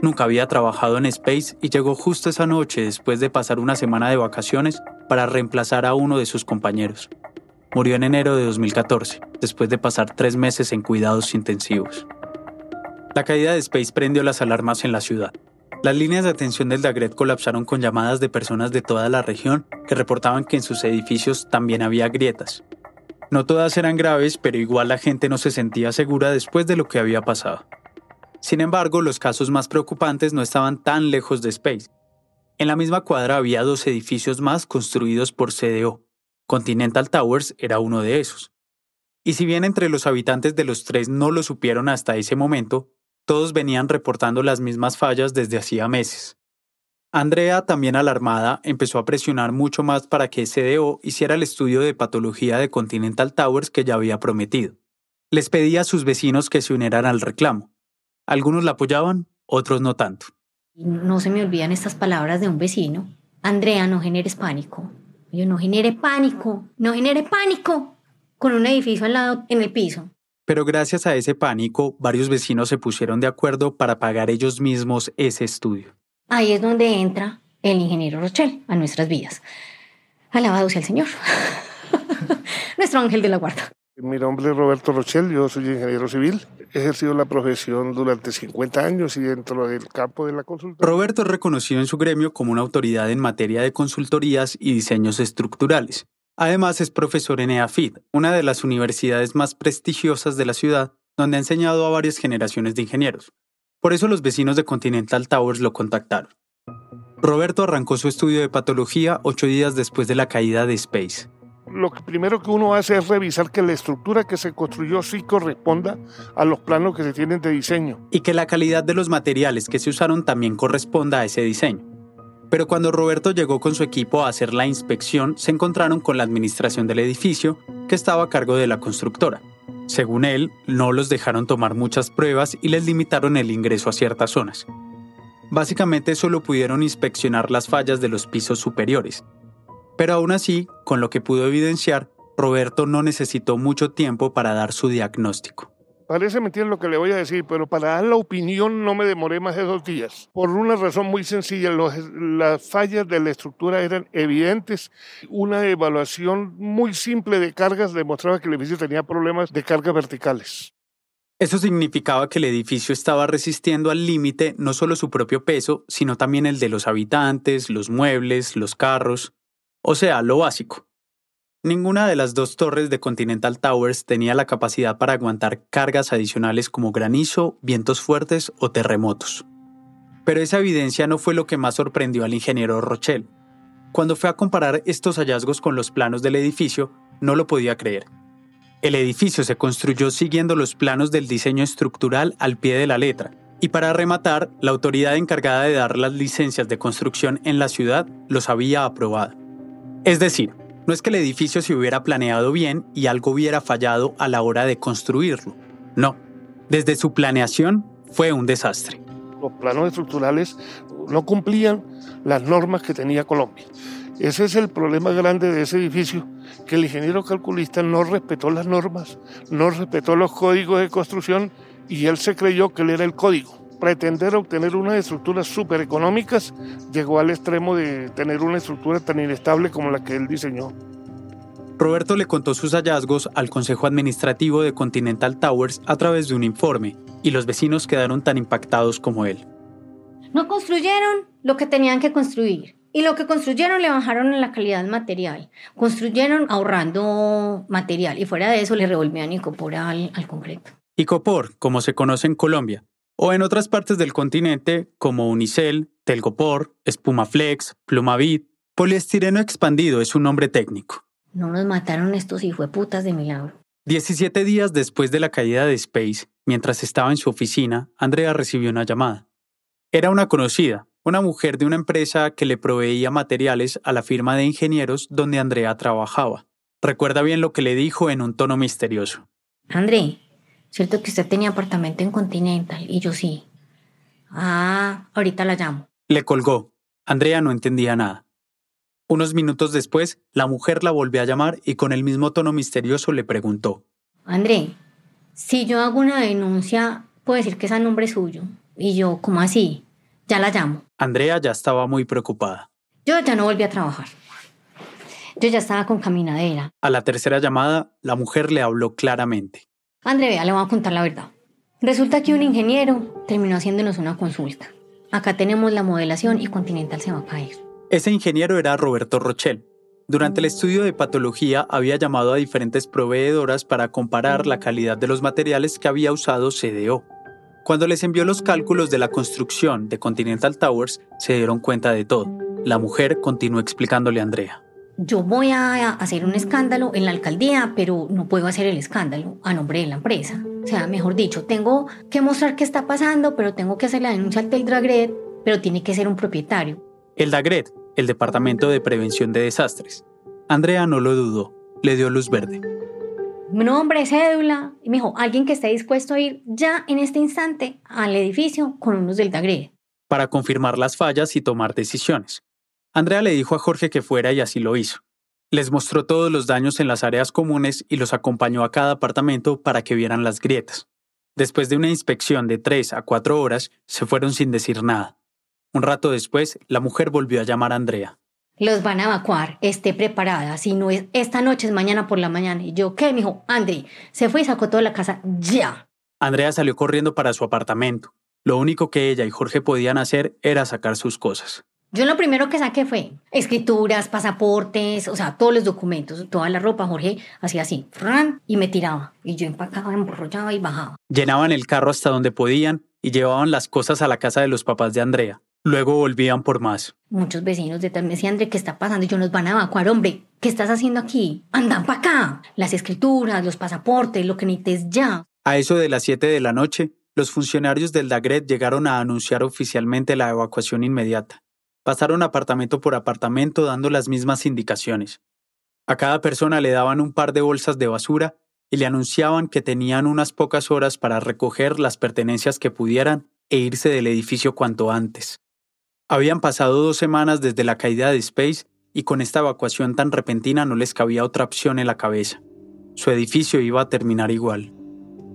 Nunca había trabajado en Space y llegó justo esa noche después de pasar una semana de vacaciones para reemplazar a uno de sus compañeros. Murió en enero de 2014, después de pasar tres meses en cuidados intensivos. La caída de Space prendió las alarmas en la ciudad. Las líneas de atención del Dagret colapsaron con llamadas de personas de toda la región que reportaban que en sus edificios también había grietas. No todas eran graves, pero igual la gente no se sentía segura después de lo que había pasado. Sin embargo, los casos más preocupantes no estaban tan lejos de Space. En la misma cuadra había dos edificios más construidos por CDO, Continental Towers era uno de esos. Y si bien entre los habitantes de los tres no lo supieron hasta ese momento, todos venían reportando las mismas fallas desde hacía meses. Andrea, también alarmada, empezó a presionar mucho más para que CDO hiciera el estudio de patología de Continental Towers que ya había prometido. Les pedía a sus vecinos que se unieran al reclamo. Algunos la apoyaban, otros no tanto. No se me olvidan estas palabras de un vecino. Andrea, no generes pánico. Yo no genere pánico, no genere pánico con un edificio al lado en el piso. Pero gracias a ese pánico, varios vecinos se pusieron de acuerdo para pagar ellos mismos ese estudio. Ahí es donde entra el ingeniero Rochelle a nuestras vidas. Alabado sea el Señor. Nuestro ángel de la guarda. Mi nombre es Roberto Rochelle, yo soy ingeniero civil. He ejercido la profesión durante 50 años y dentro del campo de la consultoría. Roberto es reconocido en su gremio como una autoridad en materia de consultorías y diseños estructurales. Además es profesor en EAFID, una de las universidades más prestigiosas de la ciudad, donde ha enseñado a varias generaciones de ingenieros. Por eso los vecinos de Continental Towers lo contactaron. Roberto arrancó su estudio de patología ocho días después de la caída de Space lo primero que uno hace es revisar que la estructura que se construyó sí corresponda a los planos que se tienen de diseño. Y que la calidad de los materiales que se usaron también corresponda a ese diseño. Pero cuando Roberto llegó con su equipo a hacer la inspección, se encontraron con la administración del edificio, que estaba a cargo de la constructora. Según él, no los dejaron tomar muchas pruebas y les limitaron el ingreso a ciertas zonas. Básicamente solo pudieron inspeccionar las fallas de los pisos superiores, pero aún así, con lo que pudo evidenciar, Roberto no necesitó mucho tiempo para dar su diagnóstico. Parece mentira lo que le voy a decir, pero para dar la opinión no me demoré más de dos días. Por una razón muy sencilla, las fallas de la estructura eran evidentes. Una evaluación muy simple de cargas demostraba que el edificio tenía problemas de cargas verticales. Eso significaba que el edificio estaba resistiendo al límite no solo su propio peso, sino también el de los habitantes, los muebles, los carros. O sea, lo básico. Ninguna de las dos torres de Continental Towers tenía la capacidad para aguantar cargas adicionales como granizo, vientos fuertes o terremotos. Pero esa evidencia no fue lo que más sorprendió al ingeniero Rochelle. Cuando fue a comparar estos hallazgos con los planos del edificio, no lo podía creer. El edificio se construyó siguiendo los planos del diseño estructural al pie de la letra, y para rematar, la autoridad encargada de dar las licencias de construcción en la ciudad los había aprobado. Es decir, no es que el edificio se hubiera planeado bien y algo hubiera fallado a la hora de construirlo. No, desde su planeación fue un desastre. Los planos estructurales no cumplían las normas que tenía Colombia. Ese es el problema grande de ese edificio, que el ingeniero calculista no respetó las normas, no respetó los códigos de construcción y él se creyó que él era el código. Pretender obtener unas estructuras súper económicas, llegó al extremo de tener una estructura tan inestable como la que él diseñó. Roberto le contó sus hallazgos al Consejo Administrativo de Continental Towers a través de un informe, y los vecinos quedaron tan impactados como él. No construyeron lo que tenían que construir. Y lo que construyeron le bajaron en la calidad material. Construyeron ahorrando material y fuera de eso le revolvían icopor al, al concreto. Icopor, como se conoce en Colombia, o en otras partes del continente como Unicel, Telgopor, Espumaflex, Plumavit, poliestireno expandido es un nombre técnico. No nos mataron estos hijueputas de milagro. 17 días después de la caída de Space, mientras estaba en su oficina, Andrea recibió una llamada. Era una conocida, una mujer de una empresa que le proveía materiales a la firma de ingenieros donde Andrea trabajaba. Recuerda bien lo que le dijo en un tono misterioso. André, ¿cierto que usted tenía apartamento en Continental? Y yo sí. Ah, ahorita la llamo. Le colgó. Andrea no entendía nada. Unos minutos después, la mujer la volvió a llamar y con el mismo tono misterioso le preguntó. André, si yo hago una denuncia, puedo decir que es a nombre suyo. Y yo, ¿cómo así? Ya la llamo. Andrea ya estaba muy preocupada. Yo ya no volví a trabajar. Yo ya estaba con caminadera. A la tercera llamada, la mujer le habló claramente. André, vea, le voy a contar la verdad. Resulta que un ingeniero terminó haciéndonos una consulta. Acá tenemos la modelación y Continental se va a caer. Ese ingeniero era Roberto Rochel. Durante el estudio de patología había llamado a diferentes proveedoras para comparar la calidad de los materiales que había usado CDO. Cuando les envió los cálculos de la construcción de Continental Towers, se dieron cuenta de todo. La mujer continuó explicándole a Andrea. Yo voy a hacer un escándalo en la alcaldía, pero no puedo hacer el escándalo a nombre de la empresa. O sea, mejor dicho, tengo que mostrar qué está pasando, pero tengo que hacer la denuncia al Dragret, pero tiene que ser un propietario. El DAGRET, el Departamento de Prevención de Desastres. Andrea no lo dudó, le dio luz verde nombre, cédula, y me dijo, alguien que esté dispuesto a ir ya en este instante al edificio con unos del Tagre. Para confirmar las fallas y tomar decisiones. Andrea le dijo a Jorge que fuera y así lo hizo. Les mostró todos los daños en las áreas comunes y los acompañó a cada apartamento para que vieran las grietas. Después de una inspección de tres a cuatro horas, se fueron sin decir nada. Un rato después, la mujer volvió a llamar a Andrea. Los van a evacuar, esté preparada, si no es esta noche es mañana por la mañana. Y yo, ¿qué? Me dijo, André, se fue y sacó toda la casa, ya. Andrea salió corriendo para su apartamento. Lo único que ella y Jorge podían hacer era sacar sus cosas. Yo lo primero que saqué fue escrituras, pasaportes, o sea, todos los documentos, toda la ropa. Jorge hacía así, y me tiraba. Y yo empacaba, emborrollaba y bajaba. Llenaban el carro hasta donde podían y llevaban las cosas a la casa de los papás de Andrea. Luego volvían por más. Muchos vecinos detrás me decían, André, ¿qué está pasando? Y yo nos van a evacuar, hombre. ¿Qué estás haciendo aquí? Andan para acá. Las escrituras, los pasaportes, lo que necesites ya. A eso de las 7 de la noche, los funcionarios del DAGRET llegaron a anunciar oficialmente la evacuación inmediata. Pasaron apartamento por apartamento dando las mismas indicaciones. A cada persona le daban un par de bolsas de basura y le anunciaban que tenían unas pocas horas para recoger las pertenencias que pudieran e irse del edificio cuanto antes. Habían pasado dos semanas desde la caída de Space y con esta evacuación tan repentina no les cabía otra opción en la cabeza. Su edificio iba a terminar igual.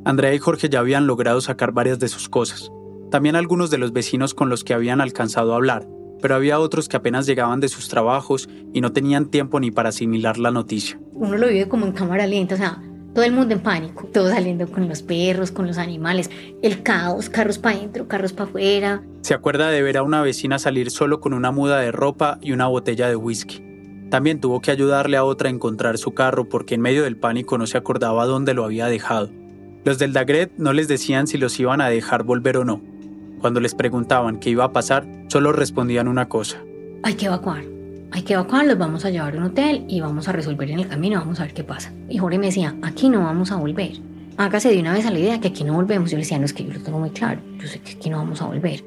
Andrea y Jorge ya habían logrado sacar varias de sus cosas. También algunos de los vecinos con los que habían alcanzado a hablar, pero había otros que apenas llegaban de sus trabajos y no tenían tiempo ni para asimilar la noticia. Uno lo vive como en cámara lenta, o sea, todo el mundo en pánico, todo saliendo con los perros, con los animales, el caos, carros para adentro, carros para afuera. Se acuerda de ver a una vecina salir solo con una muda de ropa y una botella de whisky. También tuvo que ayudarle a otra a encontrar su carro porque en medio del pánico no se acordaba dónde lo había dejado. Los del Dagret no les decían si los iban a dejar volver o no. Cuando les preguntaban qué iba a pasar, solo respondían una cosa. Hay que evacuar hay que evacuarlos, vamos a llevar a un hotel y vamos a resolver en el camino, vamos a ver qué pasa. Y Jorge me decía, aquí no vamos a volver. Hágase de una vez a la idea que aquí no volvemos. Yo le decía, no es que yo lo tengo muy claro, yo sé que aquí no vamos a volver.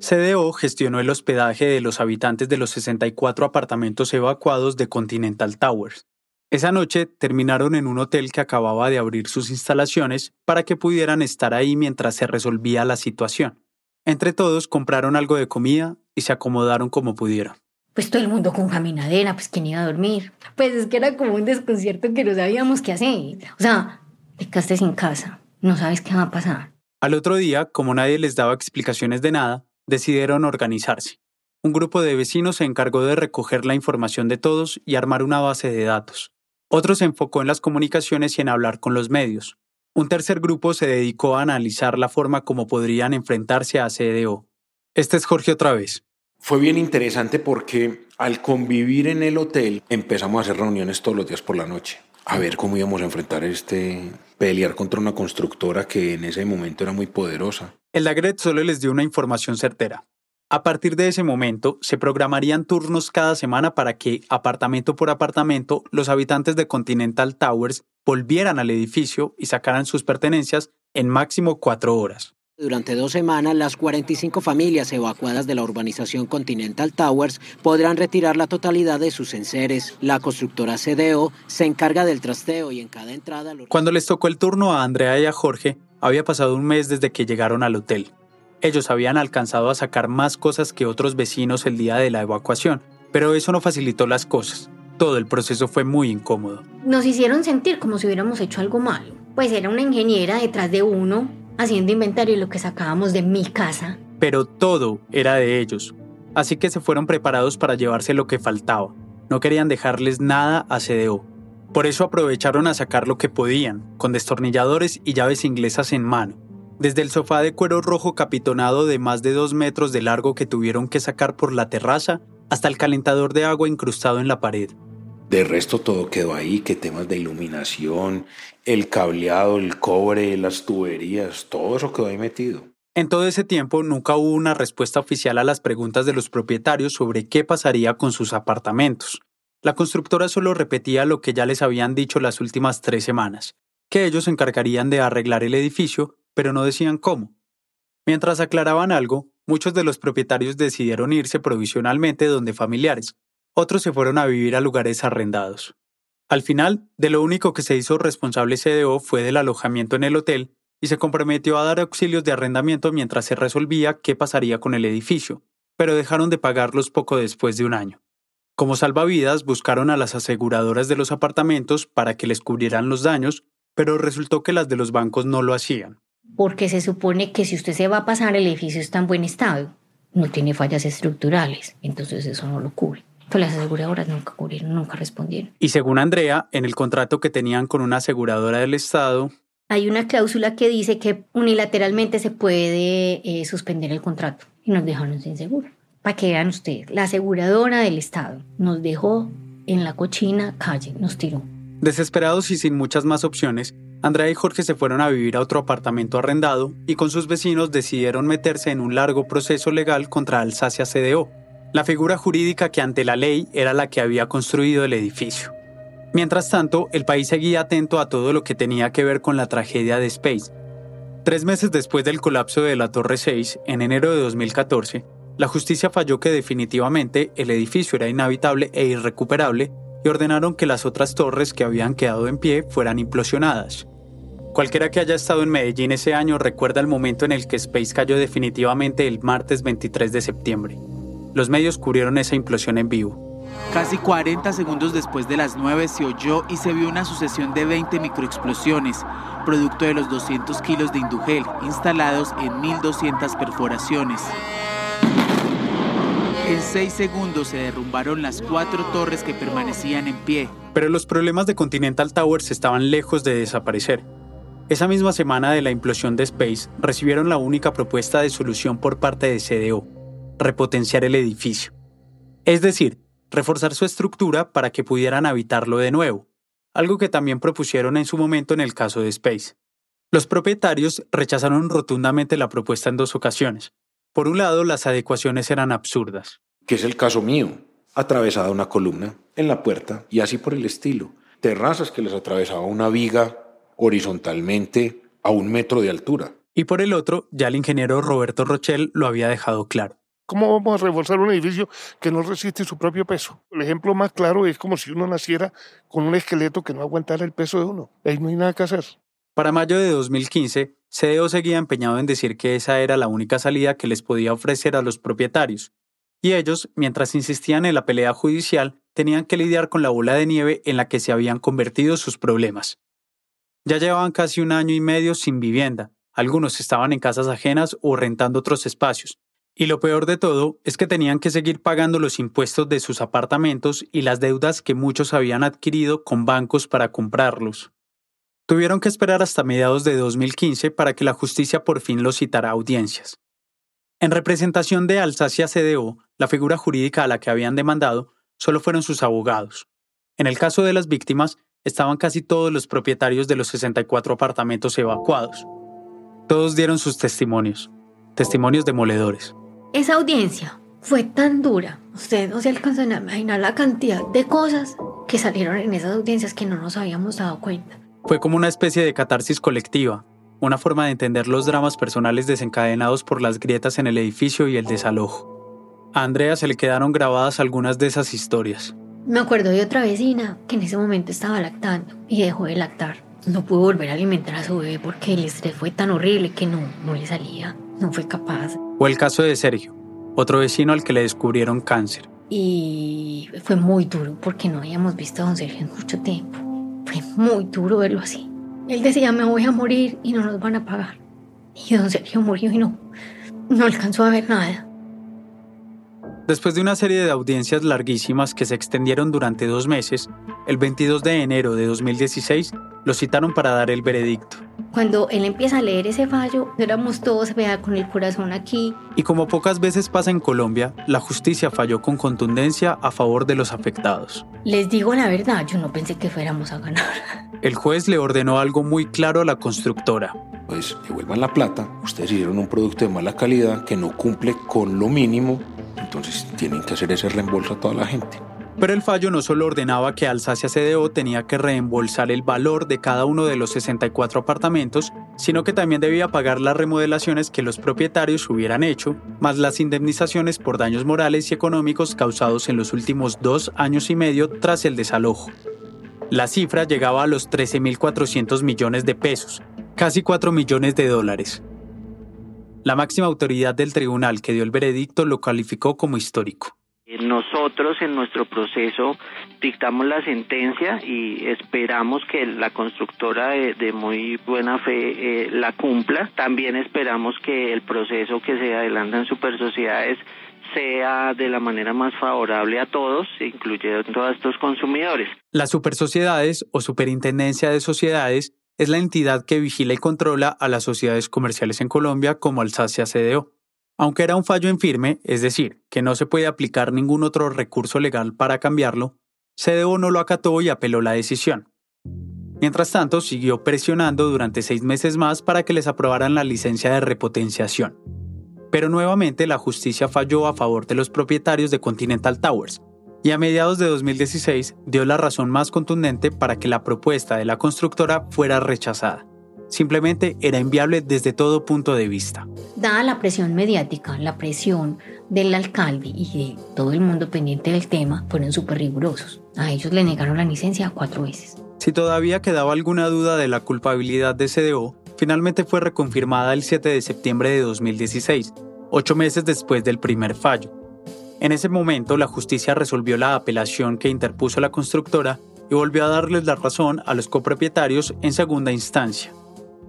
CDO gestionó el hospedaje de los habitantes de los 64 apartamentos evacuados de Continental Towers. Esa noche terminaron en un hotel que acababa de abrir sus instalaciones para que pudieran estar ahí mientras se resolvía la situación. Entre todos compraron algo de comida y se acomodaron como pudieron pues todo el mundo con caminadera, pues quién iba a dormir. Pues es que era como un desconcierto que no sabíamos qué hacer. O sea, te quedaste sin casa, no sabes qué va a pasar. Al otro día, como nadie les daba explicaciones de nada, decidieron organizarse. Un grupo de vecinos se encargó de recoger la información de todos y armar una base de datos. Otro se enfocó en las comunicaciones y en hablar con los medios. Un tercer grupo se dedicó a analizar la forma como podrían enfrentarse a CDO. Este es Jorge otra vez. Fue bien interesante porque al convivir en el hotel empezamos a hacer reuniones todos los días por la noche. A ver cómo íbamos a enfrentar este pelear contra una constructora que en ese momento era muy poderosa. El Dagret solo les dio una información certera. A partir de ese momento, se programarían turnos cada semana para que, apartamento por apartamento, los habitantes de Continental Towers volvieran al edificio y sacaran sus pertenencias en máximo cuatro horas. Durante dos semanas, las 45 familias evacuadas de la urbanización Continental Towers podrán retirar la totalidad de sus enseres. La constructora CDO se encarga del trasteo y en cada entrada... Cuando les tocó el turno a Andrea y a Jorge, había pasado un mes desde que llegaron al hotel. Ellos habían alcanzado a sacar más cosas que otros vecinos el día de la evacuación, pero eso no facilitó las cosas. Todo el proceso fue muy incómodo. Nos hicieron sentir como si hubiéramos hecho algo malo. Pues era una ingeniera detrás de uno, haciendo inventario de lo que sacábamos de mi casa. Pero todo era de ellos, así que se fueron preparados para llevarse lo que faltaba. No querían dejarles nada a CDO. Por eso aprovecharon a sacar lo que podían, con destornilladores y llaves inglesas en mano. Desde el sofá de cuero rojo capitonado de más de dos metros de largo que tuvieron que sacar por la terraza, hasta el calentador de agua incrustado en la pared. De resto todo quedó ahí, que temas de iluminación, el cableado, el cobre, las tuberías, todo eso quedó ahí metido. En todo ese tiempo nunca hubo una respuesta oficial a las preguntas de los propietarios sobre qué pasaría con sus apartamentos. La constructora solo repetía lo que ya les habían dicho las últimas tres semanas, que ellos se encargarían de arreglar el edificio, pero no decían cómo. Mientras aclaraban algo, muchos de los propietarios decidieron irse provisionalmente donde familiares, otros se fueron a vivir a lugares arrendados. Al final, de lo único que se hizo responsable CDO fue del alojamiento en el hotel y se comprometió a dar auxilios de arrendamiento mientras se resolvía qué pasaría con el edificio, pero dejaron de pagarlos poco después de un año. Como salvavidas, buscaron a las aseguradoras de los apartamentos para que les cubrieran los daños, pero resultó que las de los bancos no lo hacían. Porque se supone que si usted se va a pasar, el edificio está en buen estado, no tiene fallas estructurales, entonces eso no lo cubre. Pues las aseguradoras nunca cubrieron, nunca respondieron. Y según Andrea, en el contrato que tenían con una aseguradora del Estado, hay una cláusula que dice que unilateralmente se puede eh, suspender el contrato y nos dejaron sin seguro. Para que vean ustedes, la aseguradora del Estado nos dejó en la cochina calle, nos tiró. Desesperados y sin muchas más opciones, Andrea y Jorge se fueron a vivir a otro apartamento arrendado y con sus vecinos decidieron meterse en un largo proceso legal contra Alsacia CDO, la figura jurídica que ante la ley era la que había construido el edificio. Mientras tanto, el país seguía atento a todo lo que tenía que ver con la tragedia de Space. Tres meses después del colapso de la Torre 6, en enero de 2014, la justicia falló que definitivamente el edificio era inhabitable e irrecuperable y ordenaron que las otras torres que habían quedado en pie fueran implosionadas. Cualquiera que haya estado en Medellín ese año recuerda el momento en el que Space cayó definitivamente el martes 23 de septiembre. Los medios cubrieron esa implosión en vivo. Casi 40 segundos después de las 9 se oyó y se vio una sucesión de 20 microexplosiones, producto de los 200 kilos de indugel instalados en 1.200 perforaciones. En seis segundos se derrumbaron las cuatro torres que permanecían en pie. Pero los problemas de Continental Towers estaban lejos de desaparecer. Esa misma semana de la implosión de Space, recibieron la única propuesta de solución por parte de CDO, repotenciar el edificio. Es decir, reforzar su estructura para que pudieran habitarlo de nuevo, algo que también propusieron en su momento en el caso de Space. Los propietarios rechazaron rotundamente la propuesta en dos ocasiones. Por un lado, las adecuaciones eran absurdas. Que es el caso mío. Atravesada una columna en la puerta y así por el estilo. Terrazas que les atravesaba una viga horizontalmente a un metro de altura. Y por el otro, ya el ingeniero Roberto Rochel lo había dejado claro. ¿Cómo vamos a reforzar un edificio que no resiste su propio peso? El ejemplo más claro es como si uno naciera con un esqueleto que no aguantara el peso de uno. Ahí no hay nada que hacer. Para mayo de 2015, CDO seguía empeñado en decir que esa era la única salida que les podía ofrecer a los propietarios. Y ellos, mientras insistían en la pelea judicial, tenían que lidiar con la bola de nieve en la que se habían convertido sus problemas. Ya llevaban casi un año y medio sin vivienda, algunos estaban en casas ajenas o rentando otros espacios. Y lo peor de todo es que tenían que seguir pagando los impuestos de sus apartamentos y las deudas que muchos habían adquirido con bancos para comprarlos. Tuvieron que esperar hasta mediados de 2015 para que la justicia por fin los citara a audiencias. En representación de Alsacia CDO, la figura jurídica a la que habían demandado, solo fueron sus abogados. En el caso de las víctimas, estaban casi todos los propietarios de los 64 apartamentos evacuados. Todos dieron sus testimonios, testimonios demoledores. Esa audiencia fue tan dura. Ustedes no se alcanzan a imaginar la cantidad de cosas que salieron en esas audiencias que no nos habíamos dado cuenta. Fue como una especie de catarsis colectiva, una forma de entender los dramas personales desencadenados por las grietas en el edificio y el desalojo. A Andrea se le quedaron grabadas algunas de esas historias. Me acuerdo de otra vecina que en ese momento estaba lactando y dejó de lactar. No pudo volver a alimentar a su bebé porque el estrés fue tan horrible que no, no le salía, no fue capaz. O el caso de Sergio, otro vecino al que le descubrieron cáncer. Y fue muy duro porque no habíamos visto a don Sergio en mucho tiempo. Fue muy duro verlo así. Él decía, me voy a morir y no nos van a pagar. Y don Sergio murió y no, no alcanzó a ver nada. Después de una serie de audiencias larguísimas que se extendieron durante dos meses, el 22 de enero de 2016 lo citaron para dar el veredicto. Cuando él empieza a leer ese fallo, éramos todos vea con el corazón aquí. Y como pocas veces pasa en Colombia, la justicia falló con contundencia a favor de los afectados. Les digo la verdad, yo no pensé que fuéramos a ganar. El juez le ordenó algo muy claro a la constructora. Pues devuelvan la plata, ustedes hicieron un producto de mala calidad que no cumple con lo mínimo entonces tienen que hacer ese reembolso a toda la gente. Pero el fallo no solo ordenaba que Alsacia CDO tenía que reembolsar el valor de cada uno de los 64 apartamentos, sino que también debía pagar las remodelaciones que los propietarios hubieran hecho, más las indemnizaciones por daños morales y económicos causados en los últimos dos años y medio tras el desalojo. La cifra llegaba a los 13.400 millones de pesos, casi 4 millones de dólares. La máxima autoridad del tribunal que dio el veredicto lo calificó como histórico. Nosotros en nuestro proceso dictamos la sentencia y esperamos que la constructora de, muy buena fe eh, la cumpla. También esperamos que el proceso que se adelanta en super sociedades sea de la manera más favorable a todos, incluyendo a estos consumidores. Las supersociedades o superintendencia de sociedades es la entidad que vigila y controla a las sociedades comerciales en Colombia como Alsacia CDO. Aunque era un fallo en firme, es decir, que no se puede aplicar ningún otro recurso legal para cambiarlo, CDO no lo acató y apeló la decisión. Mientras tanto, siguió presionando durante seis meses más para que les aprobaran la licencia de repotenciación. Pero nuevamente la justicia falló a favor de los propietarios de Continental Towers, y a mediados de 2016 dio la razón más contundente para que la propuesta de la constructora fuera rechazada. Simplemente era inviable desde todo punto de vista. Dada la presión mediática, la presión del alcalde y de todo el mundo pendiente del tema, fueron súper rigurosos. A ellos le negaron la licencia cuatro veces. Si todavía quedaba alguna duda de la culpabilidad de CDO, finalmente fue reconfirmada el 7 de septiembre de 2016, ocho meses después del primer fallo. En ese momento, la justicia resolvió la apelación que interpuso la constructora y volvió a darles la razón a los copropietarios en segunda instancia.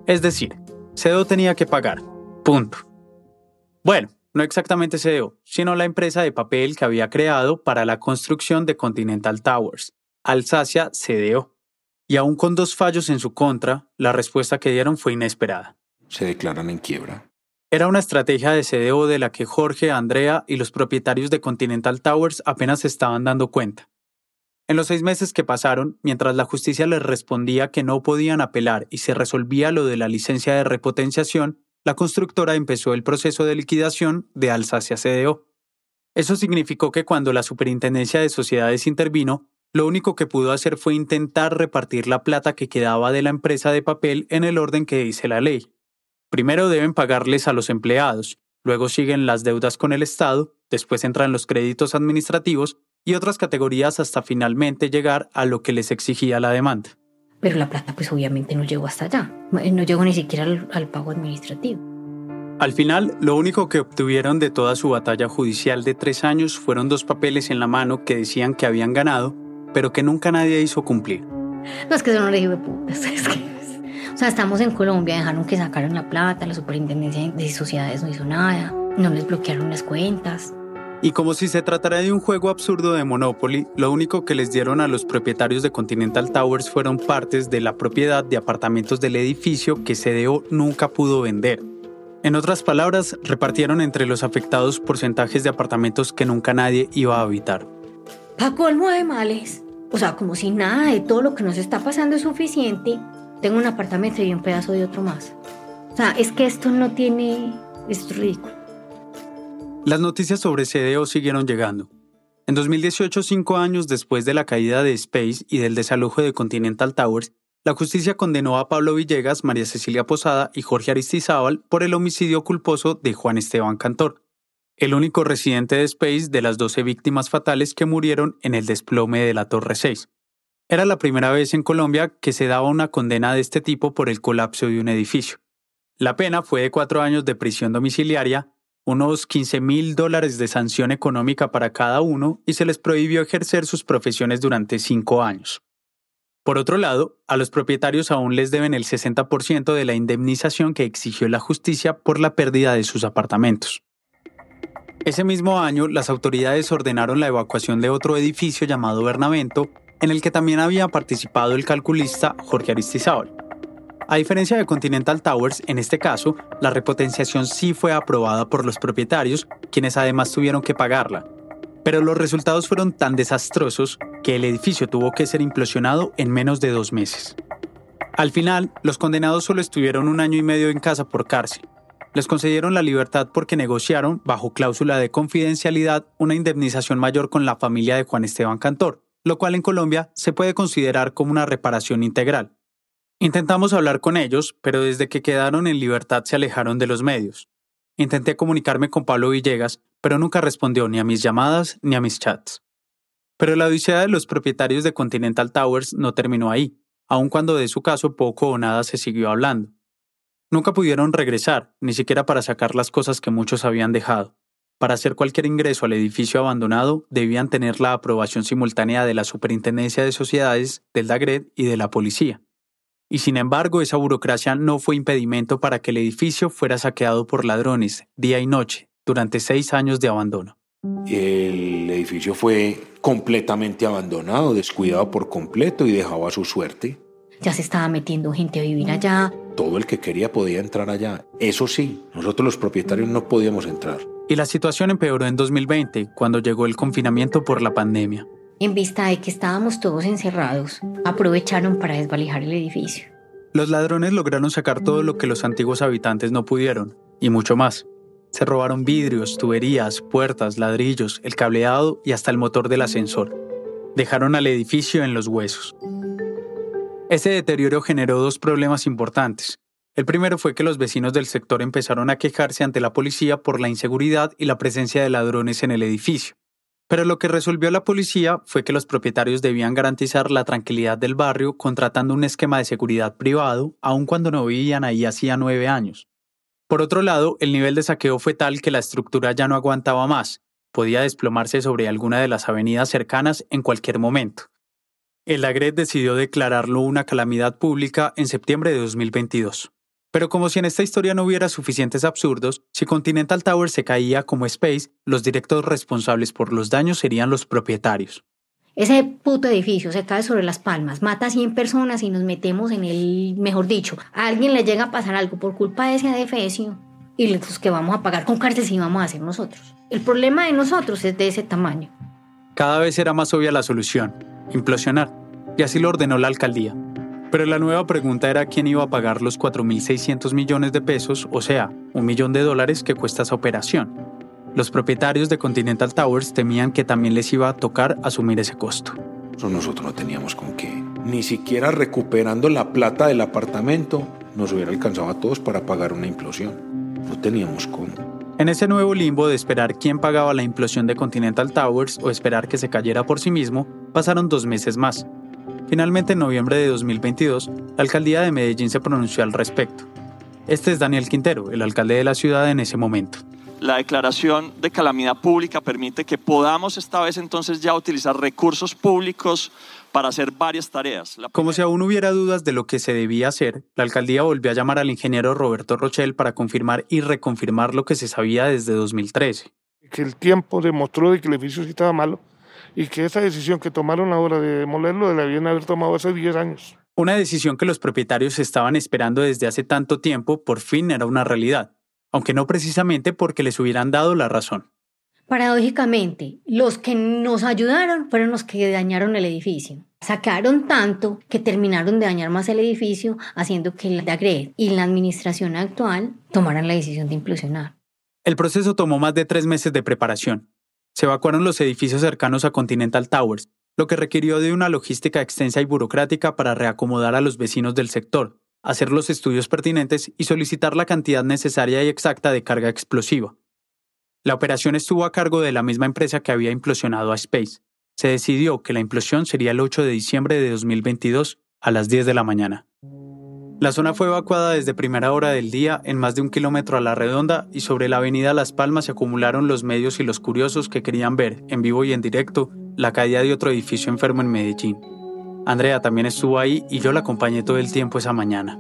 Es decir, CEDO tenía que pagar. Punto. Bueno, no exactamente CEDO, sino la empresa de papel que había creado para la construcción de Continental Towers, Alsacia CDO. Y aún con dos fallos en su contra, la respuesta que dieron fue inesperada. Se declaran en quiebra. Era una estrategia de CDO de la que Jorge, Andrea y los propietarios de Continental Towers apenas estaban dando cuenta. En los seis meses que pasaron, mientras la justicia les respondía que no podían apelar y se resolvía lo de la licencia de repotenciación, la constructora empezó el proceso de liquidación de Alsacia CDO. Eso significó que cuando la Superintendencia de Sociedades intervino, lo único que pudo hacer fue intentar repartir la plata que quedaba de la empresa de papel en el orden que dice la ley. Primero deben pagarles a los empleados, luego siguen las deudas con el Estado, después entran los créditos administrativos y otras categorías hasta finalmente llegar a lo que les exigía la demanda. Pero la plata pues obviamente no llegó hasta allá, no llegó ni siquiera al, pago administrativo. Al final, lo único que obtuvieron de toda su batalla judicial de tres años fueron dos papeles en la mano que decían que habían ganado, pero que nunca nadie hizo cumplir. No es que eso no le digo de putas, es que O sea, estamos en Colombia, dejaron que sacaron la plata, la superintendencia de sociedades no hizo nada, no les bloquearon las cuentas. Y como si se tratara de un juego absurdo de Monopoly, lo único que les dieron a los propietarios de Continental Towers fueron partes de la propiedad de apartamentos del edificio que CDO nunca pudo vender. En otras palabras, repartieron entre los afectados porcentajes de apartamentos que nunca nadie iba a habitar. Pa' colmo de males. O sea, como si nada de todo lo que nos está pasando es suficiente, tengo un apartamento y un pedazo de otro más. O sea, es que esto no tiene... es ridículo. Las noticias sobre CDO siguieron llegando. En 2018, cinco años después de la caída de Space y del desalojo de Continental Towers, la justicia condenó a Pablo Villegas, María Cecilia Posada y Jorge Aristizábal por el homicidio culposo de Juan Esteban Cantor, el único residente de Space de las 12 víctimas fatales que murieron en el desplome de la Torre 6. Era la primera vez en Colombia que se daba una condena de este tipo por el colapso de un edificio. La pena fue de cuatro años de prisión domiciliaria unos 15 mil dólares de sanción económica para cada uno y se les prohibió ejercer sus profesiones durante cinco años. Por otro lado, a los propietarios aún les deben el 60% de la indemnización que exigió la justicia por la pérdida de sus apartamentos. Ese mismo año, las autoridades ordenaron la evacuación de otro edificio llamado Bernavento, en el que también había participado el calculista Jorge Aristizábal. A diferencia de Continental Towers, en este caso, la repotenciación sí fue aprobada por los propietarios, quienes además tuvieron que pagarla. Pero los resultados fueron tan desastrosos que el edificio tuvo que ser implosionado en menos de dos meses. Al final, los condenados solo estuvieron un año y medio en casa por cárcel. Les concedieron la libertad porque negociaron, bajo cláusula de confidencialidad, una indemnización mayor con la familia de Juan Esteban Cantor, lo cual en Colombia se puede considerar como una reparación integral. Intentamos hablar con ellos, pero desde que quedaron en libertad se alejaron de los medios. Intenté comunicarme con Pablo Villegas, pero nunca respondió ni a mis llamadas ni a mis chats. Pero la odisea de los propietarios de Continental Towers no terminó ahí, aun cuando de su caso poco o nada se siguió hablando. Nunca pudieron regresar, ni siquiera para sacar las cosas que muchos habían dejado. Para hacer cualquier ingreso al edificio abandonado, debían tener la aprobación simultánea de la Superintendencia de Sociedades, del DAGRED y de la policía y sin embargo esa burocracia no fue impedimento para que el edificio fuera saqueado por ladrones día y noche durante seis años de abandono. El edificio fue completamente abandonado, descuidado por completo y dejado a su suerte. Ya se estaba metiendo gente a vivir allá. Todo el que quería podía entrar allá. Eso sí, nosotros los propietarios no podíamos entrar. Y la situación empeoró en 2020, cuando llegó el confinamiento por la pandemia. En vista de que estábamos todos encerrados, aprovecharon para desvalijar el edificio. Los ladrones lograron sacar todo lo que los antiguos habitantes no pudieron, y mucho más. Se robaron vidrios, tuberías, puertas, ladrillos, el cableado y hasta el motor del ascensor. Dejaron al edificio en los huesos. Ese deterioro generó dos problemas importantes. El primero fue que los vecinos del sector empezaron a quejarse ante la policía por la inseguridad y la presencia de ladrones en el edificio. Pero lo que resolvió la policía fue que los propietarios debían garantizar la tranquilidad del barrio contratando un esquema de seguridad privado, aun cuando no vivían ahí hacía nueve años. Por otro lado, el nivel de saqueo fue tal que la estructura ya no aguantaba más, podía desplomarse sobre alguna de las avenidas cercanas en cualquier momento. El AGRED decidió declararlo una calamidad pública en septiembre de 2022. Pero como si en esta historia no hubiera suficientes absurdos, si Continental Tower se caía como Space, los directos responsables por los daños serían los propietarios. Ese puto edificio se cae sobre las palmas, mata a 100 personas y nos metemos en el, mejor dicho, a alguien le llega a pasar algo por culpa de ese adefesio y los que vamos a pagar con cárcel sí vamos a hacer nosotros. El problema de nosotros es de ese tamaño. Cada vez era más obvia la solución, implosionar, y así lo ordenó la alcaldía. Pero la nueva pregunta era quién iba a pagar los 4.600 millones de pesos, o sea, un millón de dólares que cuesta esa operación. Los propietarios de Continental Towers temían que también les iba a tocar asumir ese costo. Nosotros no teníamos con qué. Ni siquiera recuperando la plata del apartamento nos hubiera alcanzado a todos para pagar una implosión. No teníamos cómo. En ese nuevo limbo de esperar quién pagaba la implosión de Continental Towers o esperar que se cayera por sí mismo, pasaron dos meses más. Finalmente, en noviembre de 2022, la alcaldía de Medellín se pronunció al respecto. Este es Daniel Quintero, el alcalde de la ciudad en ese momento. la declaración de calamidad pública permite que podamos esta vez entonces ya utilizar recursos públicos para hacer varias tareas. Como si aún hubiera dudas de lo que se debía hacer, la alcaldía volvió a llamar al ingeniero Roberto Rochel para confirmar y reconfirmar lo que se sabía desde 2013. Que el tiempo demostró de que el edificio sí estaba malo y que esa decisión que tomaron ahora de demolerlo la debían haber tomado hace 10 años. Una decisión que los propietarios estaban esperando desde hace tanto tiempo por fin era una realidad, aunque no precisamente porque les hubieran dado la razón. Paradójicamente, los que nos ayudaron fueron los que dañaron el edificio. Sacaron tanto que terminaron de dañar más el edificio, haciendo que la DAGRED y la administración actual tomaran la decisión de implosionar. El proceso tomó más de tres meses de preparación. Se evacuaron los edificios cercanos a Continental Towers, lo que requirió de una logística extensa y burocrática para reacomodar a los vecinos del sector, hacer los estudios pertinentes y solicitar la cantidad necesaria y exacta de carga explosiva. La operación estuvo a cargo de la misma empresa que había implosionado a Space. Se decidió que la implosión sería el 8 de diciembre de 2022 a las 10 de la mañana. La zona fue evacuada desde primera hora del día en más de un kilómetro a la redonda y sobre la avenida Las Palmas se acumularon los medios y los curiosos que querían ver, en vivo y en directo, la caída de otro edificio enfermo en Medellín. Andrea también estuvo ahí y yo la acompañé todo el tiempo esa mañana.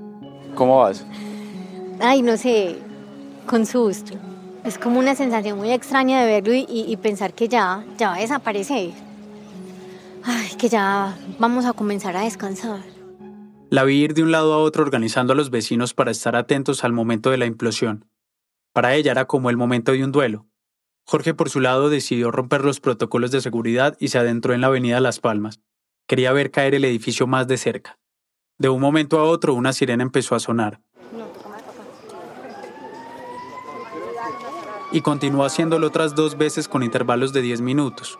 ¿Cómo vas? Ay, no sé, con susto. Es como una sensación muy extraña de verlo y, pensar que ya, ya va a desaparecer. Ay, que ya vamos a comenzar a descansar. La vi ir de un lado a otro organizando a los vecinos para estar atentos al momento de la implosión. Para ella era como el momento de un duelo. Jorge por su lado decidió romper los protocolos de seguridad y se adentró en la avenida Las Palmas. Quería ver caer el edificio más de cerca. De un momento a otro una sirena empezó a sonar. y continuó haciéndolo otras dos veces con intervalos de 10 minutos.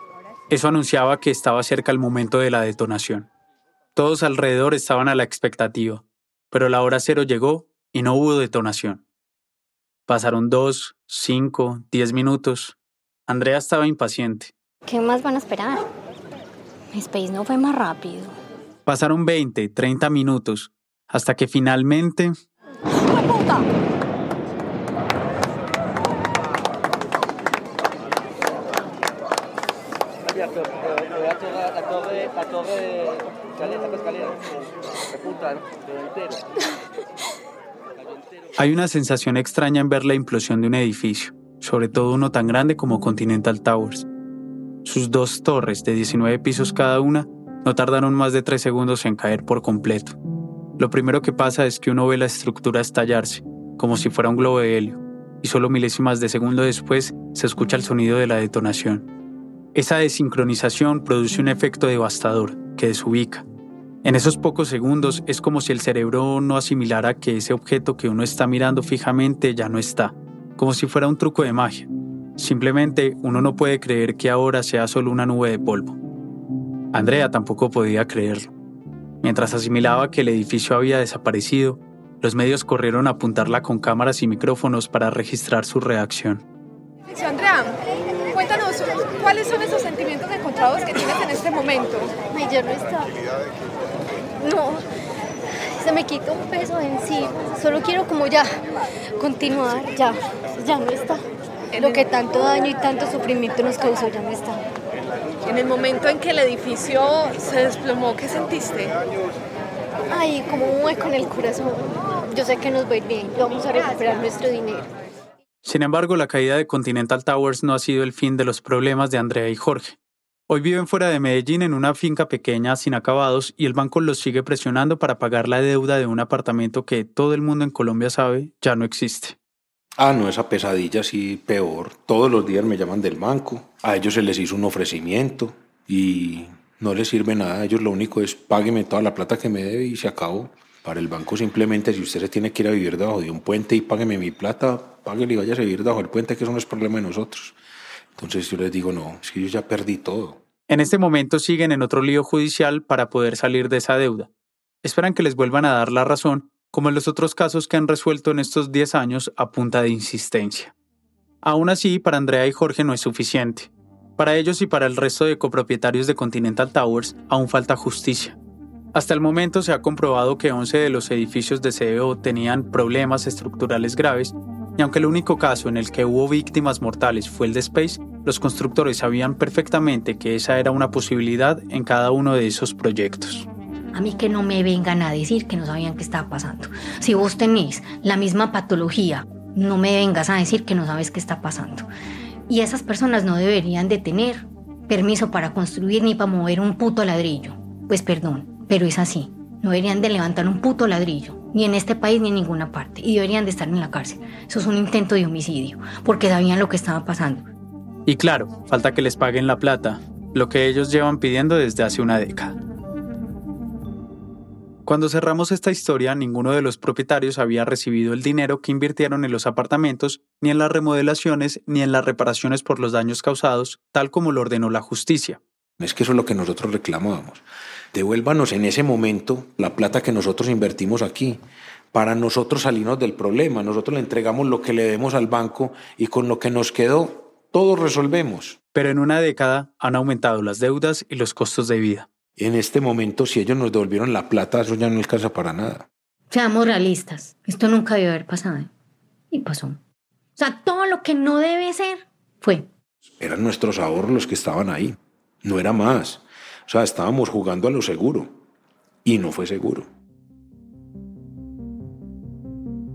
Eso anunciaba que estaba cerca el momento de la detonación. Todos alrededor estaban a la expectativa, pero la hora cero llegó y no hubo detonación. Pasaron dos, cinco, diez minutos. Andrea estaba impaciente. ¿Qué más van a esperar? Space no fue más rápido. Pasaron 20, 30 minutos, hasta que finalmente... puta! Hay una sensación extraña en ver la implosión de un edificio, sobre todo uno tan grande como Continental Towers. Sus dos torres de 19 pisos cada una no tardaron más de tres segundos en caer por completo. Lo primero que pasa es que uno ve la estructura estallarse, como si fuera un globo de helio, y solo milésimas de segundo después se escucha el sonido de la detonación. Esa desincronización produce un efecto devastador que desubica. En esos pocos segundos es como si el cerebro no asimilara que ese objeto que uno está mirando fijamente ya no está, como si fuera un truco de magia. Simplemente uno no puede creer que ahora sea solo una nube de polvo. Andrea tampoco podía creerlo. Mientras asimilaba que el edificio había desaparecido, los medios corrieron a apuntarla con cámaras y micrófonos para registrar su reacción. Andrea, cuéntanos, ¿cuáles son esos sentimientos encontrados que tienes en este momento? Ay, yo no está. No, se me quita un peso de encima. Solo quiero como ya continuar, ya, ya no está. Lo que tanto daño y tanto sufrimiento nos causó ya no está. En el momento en que el edificio se desplomó, ¿qué sentiste? Ay, como un hueco en el corazón. Yo sé que nos va a ir bien, vamos a recuperar nuestro dinero. Sin embargo, la caída de Continental Towers no ha sido el fin de los problemas de Andrea y Jorge. Hoy viven fuera de Medellín en una finca pequeña sin acabados y el banco los sigue presionando para pagar la deuda de un apartamento que todo el mundo en Colombia sabe ya no existe. Ah, no, esa pesadilla sí peor. Todos los días me llaman del banco. A ellos se les hizo un ofrecimiento y no les sirve nada. A ellos lo único es págueme toda la plata que me debe y se acabó. Para el banco simplemente si usted se tiene que ir a vivir debajo de un puente y págueme mi plata, páguele y vaya a vivir debajo del puente, que eso no es problema de nosotros. Entonces yo les digo, no, es que yo ya perdí todo. En este momento siguen en otro lío judicial para poder salir de esa deuda. Esperan que les vuelvan a dar la razón, como en los otros casos que han resuelto en estos 10 años a punta de insistencia. Aún así, para Andrea y Jorge no es suficiente. Para ellos y para el resto de copropietarios de Continental Towers aún falta justicia. Hasta el momento se ha comprobado que 11 de los edificios de CEO tenían problemas estructurales graves Y aunque el único caso en el que hubo víctimas mortales fue el de Space, los constructores sabían perfectamente que esa era una posibilidad en cada uno de esos proyectos. A mí que no me vengan a decir que no sabían qué estaba pasando. Si vos tenés la misma patología, no me vengas a decir que no sabes qué está pasando. Y esas personas no deberían de tener permiso para construir ni para mover un puto ladrillo. Pues perdón, pero es así. No deberían de levantar un puto ladrillo, ni en este país ni en ninguna parte. Y deberían de estar en la cárcel. Eso es un intento de homicidio, porque sabían lo que estaba pasando. Y claro, falta que les paguen la plata, lo que ellos llevan pidiendo desde hace una década. Cuando cerramos esta historia, ninguno de los propietarios había recibido el dinero que invirtieron en los apartamentos, ni en las remodelaciones, ni en las reparaciones por los daños causados, tal como lo ordenó la justicia. Es que eso es lo que nosotros reclamábamos. Devuélvanos en ese momento la plata que nosotros invertimos aquí para nosotros salirnos del problema. Nosotros le entregamos lo que le demos al banco y con lo que nos quedó, todo resolvemos. Pero en una década han aumentado las deudas y los costos de vida. En este momento, si ellos nos devolvieron la plata, eso ya no alcanza para nada. Seamos realistas. Esto nunca debió haber pasado. ¿eh? Y pasó. O sea, todo lo que no debe ser fue. Eran nuestros ahorros los que estaban ahí. No era más. O sea, estábamos jugando a lo seguro. Y no fue seguro.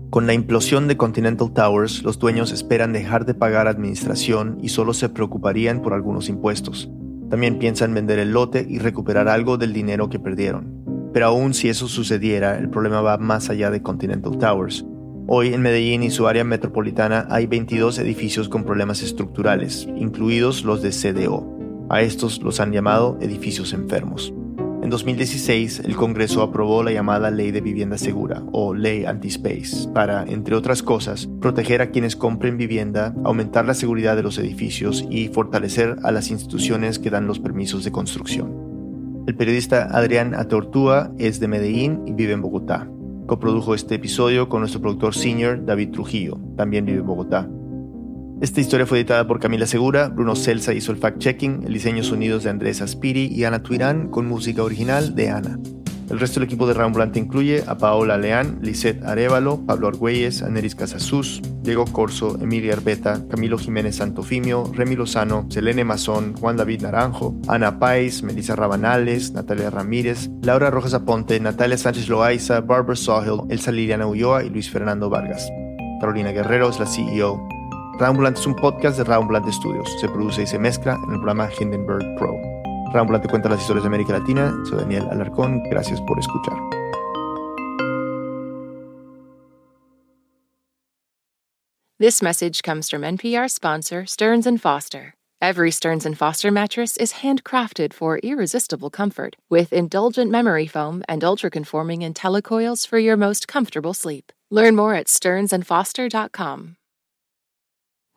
Con la implosión de Continental Towers, los dueños esperan dejar de pagar administración y solo se preocuparían por algunos impuestos. También piensan vender el lote y recuperar algo del dinero que perdieron. Pero aún si eso sucediera, el problema va más allá de Continental Towers. Hoy en Medellín y su área metropolitana hay 22 edificios con problemas estructurales, incluidos los de CDO. A estos los han llamado edificios enfermos. En 2016, el Congreso aprobó la llamada Ley de Vivienda Segura, o Ley Anti-Space, para, entre otras cosas, proteger a quienes compren vivienda, aumentar la seguridad de los edificios y fortalecer a las instituciones que dan los permisos de construcción. El periodista Adrián Ateortúa es de Medellín y vive en Bogotá. Coprodujo este episodio con nuestro productor senior David Trujillo, también vive en Bogotá. Esta historia fue editada por Camila Segura, Bruno Celsa hizo el fact-checking, el diseño sonidos de Andrés Aspiri y Ana Tuirán con música original de Ana. El resto del equipo de Rambulante incluye a Paola Leán, Lisette Arevalo, Pablo Argüelles, Aneris Casasus, Diego Corso, Emilia Arbeta, Camilo Jiménez Santofimio, Remy Lozano, Selene Mazón, Juan David Naranjo, Ana Páez, Melissa Rabanales, Natalia Ramírez, Laura Rojas Aponte, Natalia Sánchez Loaiza, Barbara Sawhill, Elsa Liliana Ulloa y Luis Fernando Vargas. Carolina Guerrero es la CEO. Es un podcast de Studios. Se produce y se mezcla en el programa Hindenburg Pro. Cuenta las historias de América Latina. Soy Daniel Alarcón. Gracias por escuchar. This message comes from NPR sponsor Stearns & Foster. Every Stearns & Foster mattress is handcrafted for irresistible comfort with indulgent memory foam and ultra-conforming IntelliCoils for your most comfortable sleep. Learn more at stearnsandfoster.com.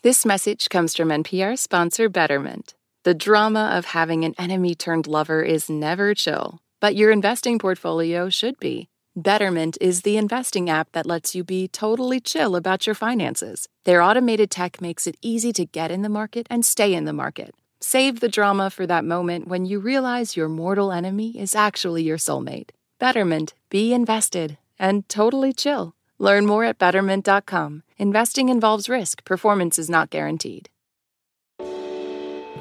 This message comes from NPR sponsor Betterment. The drama of having an enemy turned lover is never chill, but your investing portfolio should be. Betterment is the investing app that lets you be totally chill about your finances. Their automated tech makes it easy to get in the market and stay in the market. Save the drama for that moment when you realize your mortal enemy is actually your soulmate. Betterment, be invested and totally chill. Learn more at betterment.com. Investing involves risk, performance is not guaranteed.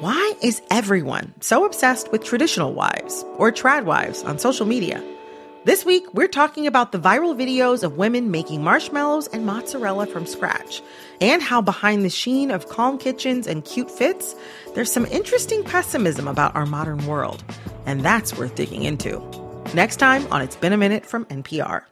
Why is everyone so obsessed with traditional wives or trad wives on social media? This week, we're talking about the viral videos of women making marshmallows and mozzarella from scratch, and how behind the sheen of calm kitchens and cute fits, there's some interesting pessimism about our modern world. And that's worth digging into. Next time on It's Been a Minute from NPR.